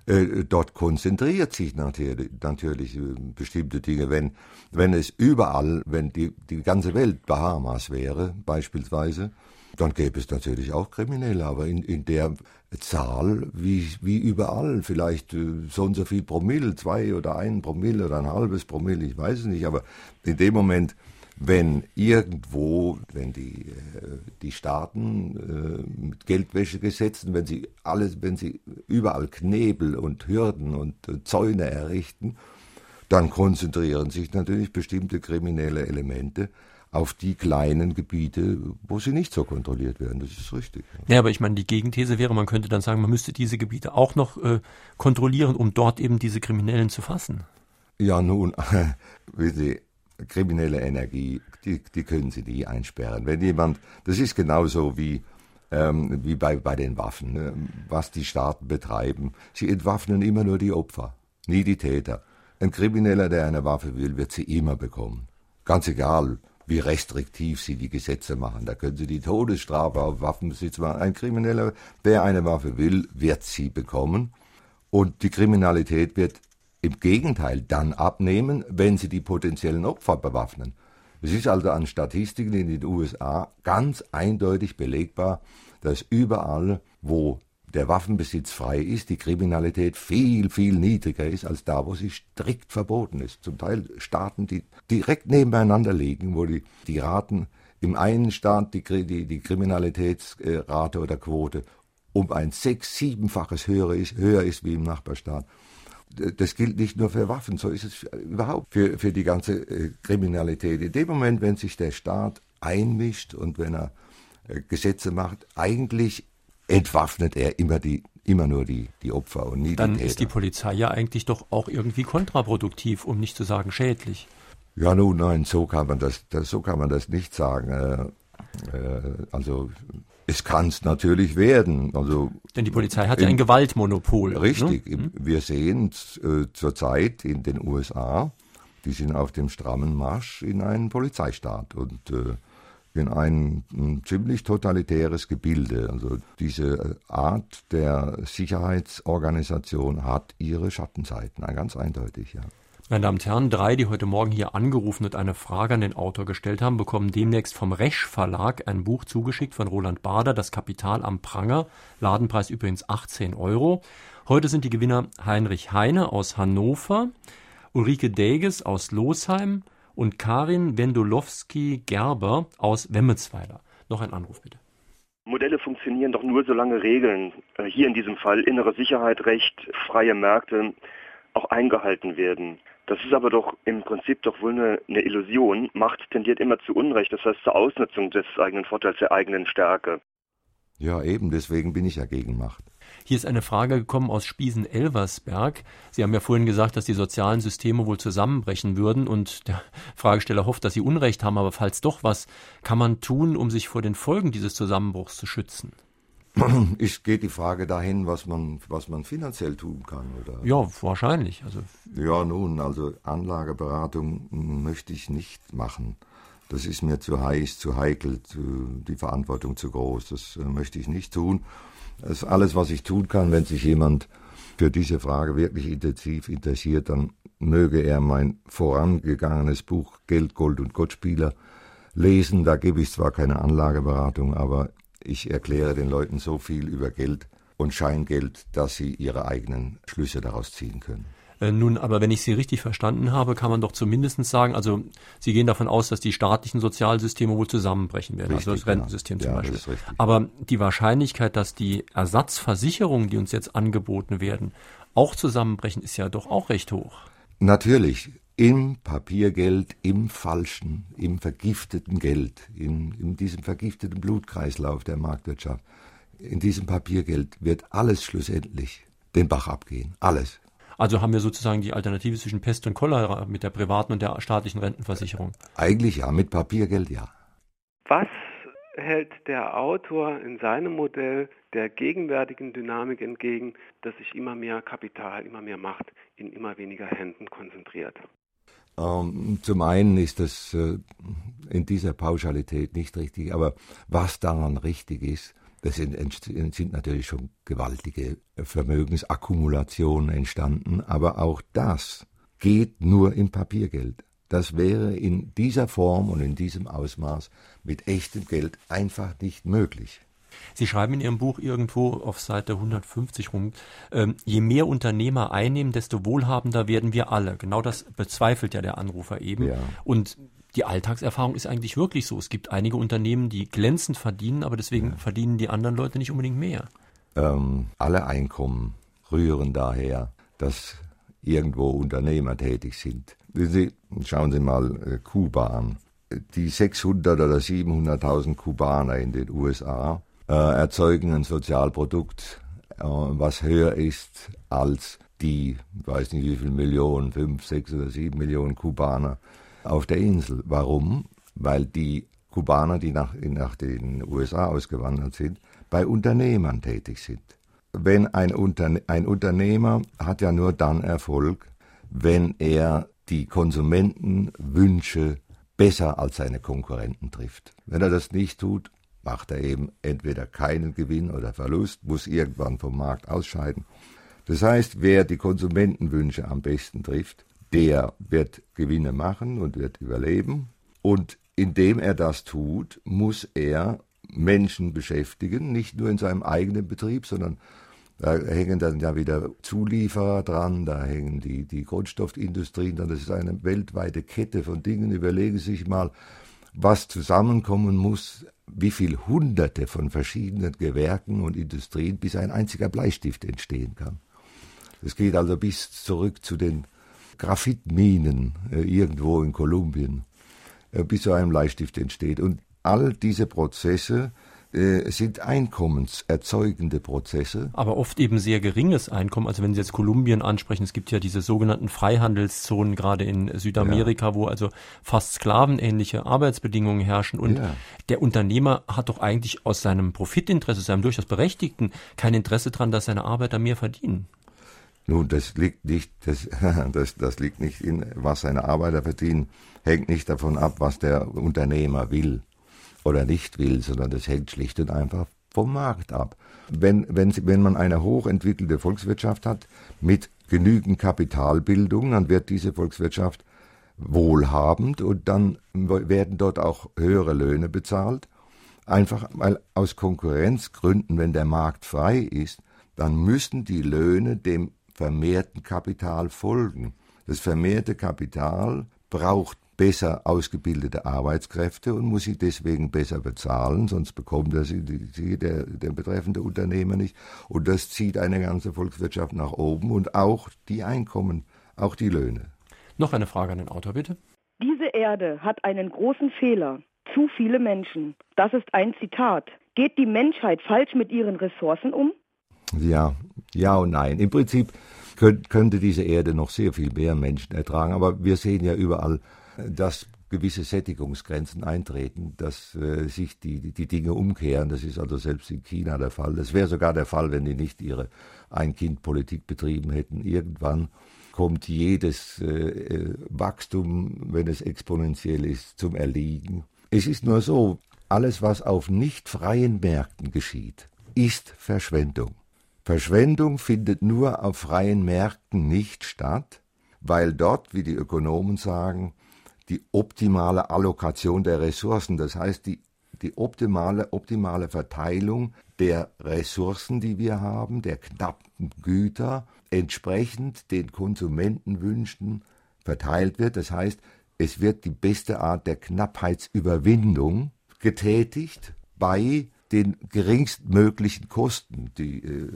äh, dort konzentriert sich natürlich, natürlich äh, bestimmte Dinge. Wenn, wenn es überall, wenn die, die ganze Welt Bahamas wäre, beispielsweise, dann gäbe es natürlich auch Kriminelle, aber in, in der Zahl wie, wie überall, vielleicht äh, so und so viel Promille, zwei oder ein Promille oder ein halbes Promille, ich weiß es nicht, aber in dem Moment, wenn irgendwo, wenn die, äh, die Staaten äh, mit Geldwäschegesetzen, wenn sie alles, wenn sie überall Knebel und Hürden und äh, Zäune errichten, dann konzentrieren sich natürlich bestimmte kriminelle Elemente auf die kleinen Gebiete, wo sie nicht so kontrolliert werden. Das ist richtig. Ja, aber ich meine, die Gegenthese wäre, man könnte dann sagen, man müsste diese Gebiete auch noch äh, kontrollieren, um dort eben diese Kriminellen zu fassen. Ja, nun, (laughs) wissen Sie, kriminelle Energie, die, die können Sie nie einsperren. Wenn jemand, das ist genauso wie, ähm, wie bei, bei den Waffen, ne? was die Staaten betreiben. Sie entwaffnen immer nur die Opfer, nie die Täter. Ein Krimineller, der eine Waffe will, wird sie immer bekommen. Ganz egal, wie restriktiv sie die Gesetze machen. Da können sie die Todesstrafe auf Waffenbesitz machen. Ein Krimineller, der eine Waffe will, wird sie bekommen. Und die Kriminalität wird im Gegenteil dann abnehmen, wenn sie die potenziellen Opfer bewaffnen. Es ist also an Statistiken in den USA ganz eindeutig belegbar, dass überall, wo der Waffenbesitz frei ist, die Kriminalität viel, viel niedriger ist als da, wo sie strikt verboten ist. Zum Teil Staaten, die direkt nebeneinander liegen, wo die, die Raten im einen Staat die, die, die Kriminalitätsrate oder Quote um ein sechs-, siebenfaches höher ist, höher ist wie im Nachbarstaat. Das gilt nicht nur für Waffen, so ist es überhaupt für, für die ganze äh, Kriminalität. In dem Moment, wenn sich der Staat einmischt und wenn er äh, Gesetze macht, eigentlich entwaffnet er immer die immer nur die, die Opfer und nie Dann die Täter. ist die Polizei ja eigentlich doch auch irgendwie kontraproduktiv, um nicht zu sagen schädlich. Ja, nun, nein, so kann man das, das so kann man das nicht sagen. Äh, äh, also es kann es natürlich werden. Also Denn die Polizei hat ja ein Gewaltmonopol. Richtig. Ne? Wir sehen äh, zurzeit in den USA, die sind auf dem strammen Marsch in einen Polizeistaat und äh, in ein, ein, ziemlich totalitäres Gebilde. Also diese Art der Sicherheitsorganisation hat ihre Schattenseiten, ganz eindeutig, ja. Meine Damen und Herren, drei, die heute Morgen hier angerufen und eine Frage an den Autor gestellt haben, bekommen demnächst vom Resch Verlag ein Buch zugeschickt von Roland Bader, Das Kapital am Pranger. Ladenpreis übrigens 18 Euro. Heute sind die Gewinner Heinrich Heine aus Hannover, Ulrike Däges aus Losheim und Karin Wendolowski-Gerber aus Wemmelsweiler. Noch ein Anruf bitte. Modelle funktionieren doch nur, solange Regeln, äh, hier in diesem Fall innere Sicherheit, Recht, freie Märkte, auch eingehalten werden. Das ist aber doch im Prinzip doch wohl eine, eine, Illusion. Macht tendiert immer zu Unrecht, das heißt zur Ausnutzung des eigenen Vorteils, der eigenen Stärke. Ja, eben, deswegen bin ich ja gegen Macht. Hier ist eine Frage gekommen aus Spiesen-Elversberg. Sie haben ja vorhin gesagt, dass die sozialen Systeme wohl zusammenbrechen würden und der Fragesteller hofft, dass Sie Unrecht haben, aber falls doch, was kann man tun, um sich vor den Folgen dieses Zusammenbruchs zu schützen? (clears throat) Ich geht die Frage dahin, was man, was man finanziell tun kann, oder? Ja, wahrscheinlich. Also ja, nun, also Anlageberatung möchte ich nicht machen. Das ist mir zu heiß, zu heikel, zu, die Verantwortung zu groß. Das äh, möchte ich nicht tun. Das ist alles, was ich tun kann, wenn sich jemand für diese Frage wirklich intensiv interessiert, dann möge er mein vorangegangenes Buch Geld, Gold und Gottspieler lesen. Da gebe ich zwar keine Anlageberatung, aber ich erkläre den Leuten so viel über Geld und Scheingeld, dass sie ihre eigenen Schlüsse daraus ziehen können. Äh, nun, aber wenn ich Sie richtig verstanden habe, kann man doch zumindest sagen, also Sie gehen davon aus, dass die staatlichen Sozialsysteme wohl zusammenbrechen werden, richtig, also das Rentensystem ja. zum ja, Beispiel. Aber die Wahrscheinlichkeit, dass die Ersatzversicherungen, die uns jetzt angeboten werden, auch zusammenbrechen, ist ja doch auch recht hoch. Natürlich. Im Papiergeld, im falschen, im vergifteten Geld, in, in diesem vergifteten Blutkreislauf der Marktwirtschaft, in diesem Papiergeld wird alles schlussendlich den Bach abgehen. Alles. Also haben wir sozusagen die Alternative zwischen Pest und Cholera mit der privaten und der staatlichen Rentenversicherung? Eigentlich ja, mit Papiergeld ja. Was hält der Autor in seinem Modell der gegenwärtigen Dynamik entgegen, dass sich immer mehr Kapital, immer mehr Macht in immer weniger Händen konzentriert? Ähm, zum einen ist das äh, in dieser Pauschalität nicht richtig, aber was daran richtig ist, das sind, sind natürlich schon gewaltige Vermögensakkumulationen entstanden, aber auch das geht nur im Papiergeld. Das wäre in dieser Form und in diesem Ausmaß mit echtem Geld einfach nicht möglich. Sie schreiben in Ihrem Buch irgendwo auf Seite 150 rum, ähm, je mehr Unternehmer einnehmen, desto wohlhabender werden wir alle. Genau das bezweifelt ja der Anrufer eben. Ja. Und die Alltagserfahrung ist eigentlich wirklich so. Es gibt einige Unternehmen, die glänzend verdienen, aber deswegen ja. verdienen die anderen Leute nicht unbedingt mehr. Ähm, alle Einkommen rühren daher, dass irgendwo Unternehmer tätig sind. Sie, schauen Sie mal äh, Kuba an. Die 600 oder 700.000 Kubaner in den USA erzeugen ein Sozialprodukt, äh, was höher ist als die, weiß nicht wie viele Millionen, fünf, sechs oder sieben Millionen Kubaner auf der Insel. Warum? Weil die Kubaner, die nach, nach den USA ausgewandert sind, bei Unternehmern tätig sind. Wenn ein, Unterne ein Unternehmer hat ja nur dann Erfolg, wenn er die Konsumentenwünsche besser als seine Konkurrenten trifft. Wenn er das nicht tut, macht er eben entweder keinen Gewinn oder Verlust, muss irgendwann vom Markt ausscheiden. Das heißt, wer die Konsumentenwünsche am besten trifft, der wird Gewinne machen und wird überleben. Und indem er das tut, muss er Menschen beschäftigen, nicht nur in seinem eigenen Betrieb, sondern da hängen dann ja wieder Zulieferer dran, da hängen die, die Grundstoffindustrien dran. Das ist eine weltweite Kette von Dingen. Überlegen Sie sich mal, was zusammenkommen muss, wie viel Hunderte von verschiedenen Gewerken und Industrien, bis ein einziger Bleistift entstehen kann. Es geht also bis zurück zu den Graphitminen äh, irgendwo in Kolumbien, äh, bis so ein Bleistift entsteht. Und all diese Prozesse äh, sind einkommenserzeugende Prozesse. Aber oft eben sehr geringes Einkommen. Also wenn Sie jetzt Kolumbien ansprechen, es gibt ja diese sogenannten Freihandelszonen gerade in Südamerika, ja. wo also fast sklavenähnliche Arbeitsbedingungen herrschen. Und ja. der Unternehmer hat doch eigentlich aus seinem Profitinteresse, seinem durchaus berechtigten, kein Interesse daran, dass seine Arbeiter mehr verdienen. Nun, das liegt nicht, das, (laughs) das, das liegt nicht in, was seine Arbeiter verdienen, hängt nicht davon ab, was der Unternehmer will oder nicht will, sondern das hängt schlicht und einfach vom Markt ab. Wenn, wenn, wenn man eine hochentwickelte Volkswirtschaft hat mit genügend Kapitalbildung, dann wird diese Volkswirtschaft wohlhabend und dann werden dort auch höhere Löhne bezahlt. Einfach weil aus Konkurrenzgründen, wenn der Markt frei ist, dann müssen die Löhne dem vermehrten Kapital folgen. Das vermehrte Kapital braucht besser ausgebildete Arbeitskräfte und muss sie deswegen besser bezahlen, sonst bekommt er sie, sie der, der betreffende Unternehmer nicht. Und das zieht eine ganze Volkswirtschaft nach oben und auch die Einkommen, auch die Löhne. Noch eine Frage an den Autor, bitte. Diese Erde hat einen großen Fehler. Zu viele Menschen. Das ist ein Zitat. Geht die Menschheit falsch mit ihren Ressourcen um? Ja, ja und nein. Im Prinzip könnte diese Erde noch sehr viel mehr Menschen ertragen, aber wir sehen ja überall dass gewisse Sättigungsgrenzen eintreten, dass äh, sich die, die Dinge umkehren. Das ist also selbst in China der Fall. Das wäre sogar der Fall, wenn die nicht ihre Ein-Kind-Politik betrieben hätten. Irgendwann kommt jedes äh, äh, Wachstum, wenn es exponentiell ist, zum Erliegen. Es ist nur so, alles, was auf nicht freien Märkten geschieht, ist Verschwendung. Verschwendung findet nur auf freien Märkten nicht statt, weil dort, wie die Ökonomen sagen, die optimale Allokation der Ressourcen, das heißt die, die optimale, optimale Verteilung der Ressourcen, die wir haben, der knappen Güter, entsprechend den Konsumentenwünschen verteilt wird. Das heißt, es wird die beste Art der Knappheitsüberwindung getätigt bei den geringstmöglichen Kosten die, äh,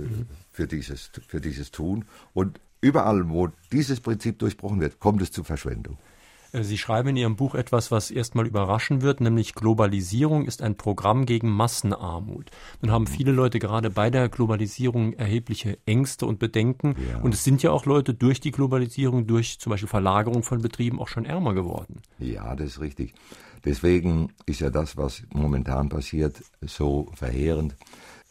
für, dieses, für dieses Tun. Und überall, wo dieses Prinzip durchbrochen wird, kommt es zu Verschwendung. Äh, Sie schreiben in Ihrem Buch etwas, was erstmal überraschen wird, nämlich Globalisierung ist ein Programm gegen Massenarmut. Nun haben viele Leute gerade bei der Globalisierung erhebliche Ängste und Bedenken. Ja. Und es sind ja auch Leute durch die Globalisierung, durch zum Beispiel Verlagerung von Betrieben auch schon ärmer geworden. Ja, das ist richtig. Deswegen ist ja das, was momentan passiert, so verheerend.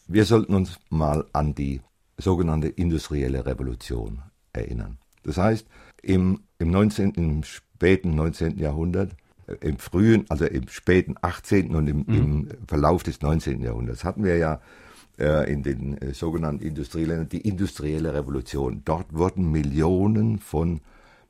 Wir sollten uns mal an die sogenannte industrielle Revolution erinnern. Das heißt, im, im 19., im späten 19. Jahrhundert, äh, im frühen, also im späten 18. und im, mhm. im Verlauf des 19. Jahrhunderts hatten wir ja äh, in den äh, sogenannten Industrieländern die industrielle Revolution. Dort wurden Millionen von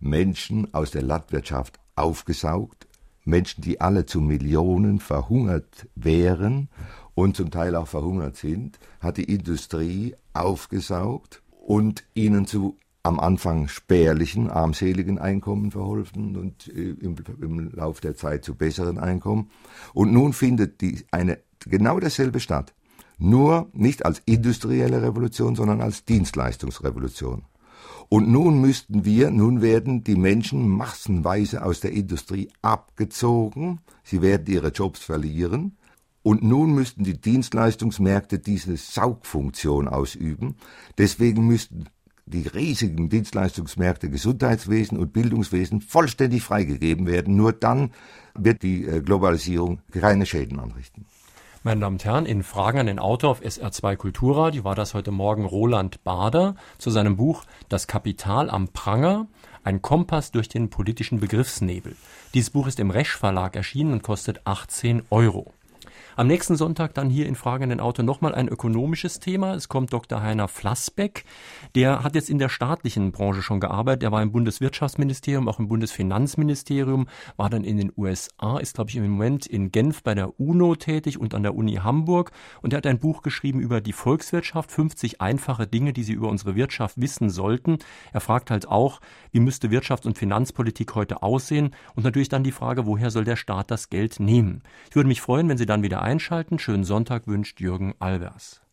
Menschen aus der Landwirtschaft aufgesaugt, Menschen, die alle zu Millionen verhungert wären und zum Teil auch verhungert sind, hat die Industrie aufgesaugt und ihnen zu am Anfang spärlichen, armseligen Einkommen verholfen und äh, im, im Lauf der Zeit zu besseren Einkommen. Und nun findet die, eine genau dasselbe statt. Nur nicht als industrielle Revolution, sondern als Dienstleistungsrevolution. Und nun müssten wir, nun werden die Menschen massenweise aus der Industrie abgezogen, sie werden ihre Jobs verlieren, und nun müssten die Dienstleistungsmärkte diese Saugfunktion ausüben. Deswegen müssten die riesigen Dienstleistungsmärkte Gesundheitswesen und Bildungswesen vollständig freigegeben werden. Nur dann wird die äh, Globalisierung keine Schäden anrichten. Meine Damen und Herren, in Fragen an den Autor auf SR2 Kulturradio war das heute Morgen Roland Bader zu seinem Buch Das Kapital am Pranger, ein Kompass durch den politischen Begriffsnebel. Dieses Buch ist im Resch Verlag erschienen und kostet 18 Euro. Am nächsten Sonntag dann hier in Frage an den Autor nochmal ein ökonomisches Thema. Es kommt Dr. Heiner Flassbeck. Der hat jetzt in der staatlichen Branche schon gearbeitet. Er war im Bundeswirtschaftsministerium, auch im Bundesfinanzministerium, war dann in den USA, ist glaube ich im Moment in Genf bei der UNO tätig und an der Uni Hamburg. Und er hat ein Buch geschrieben über die Volkswirtschaft, 50 einfache Dinge, die Sie über unsere Wirtschaft wissen sollten. Er fragt halt auch, wie müsste Wirtschafts- und Finanzpolitik heute aussehen? Und natürlich dann die Frage, woher soll der Staat das Geld nehmen? Ich würde mich freuen, wenn Sie dann wieder einschalten. Schönen Sonntag wünscht Jürgen Albers.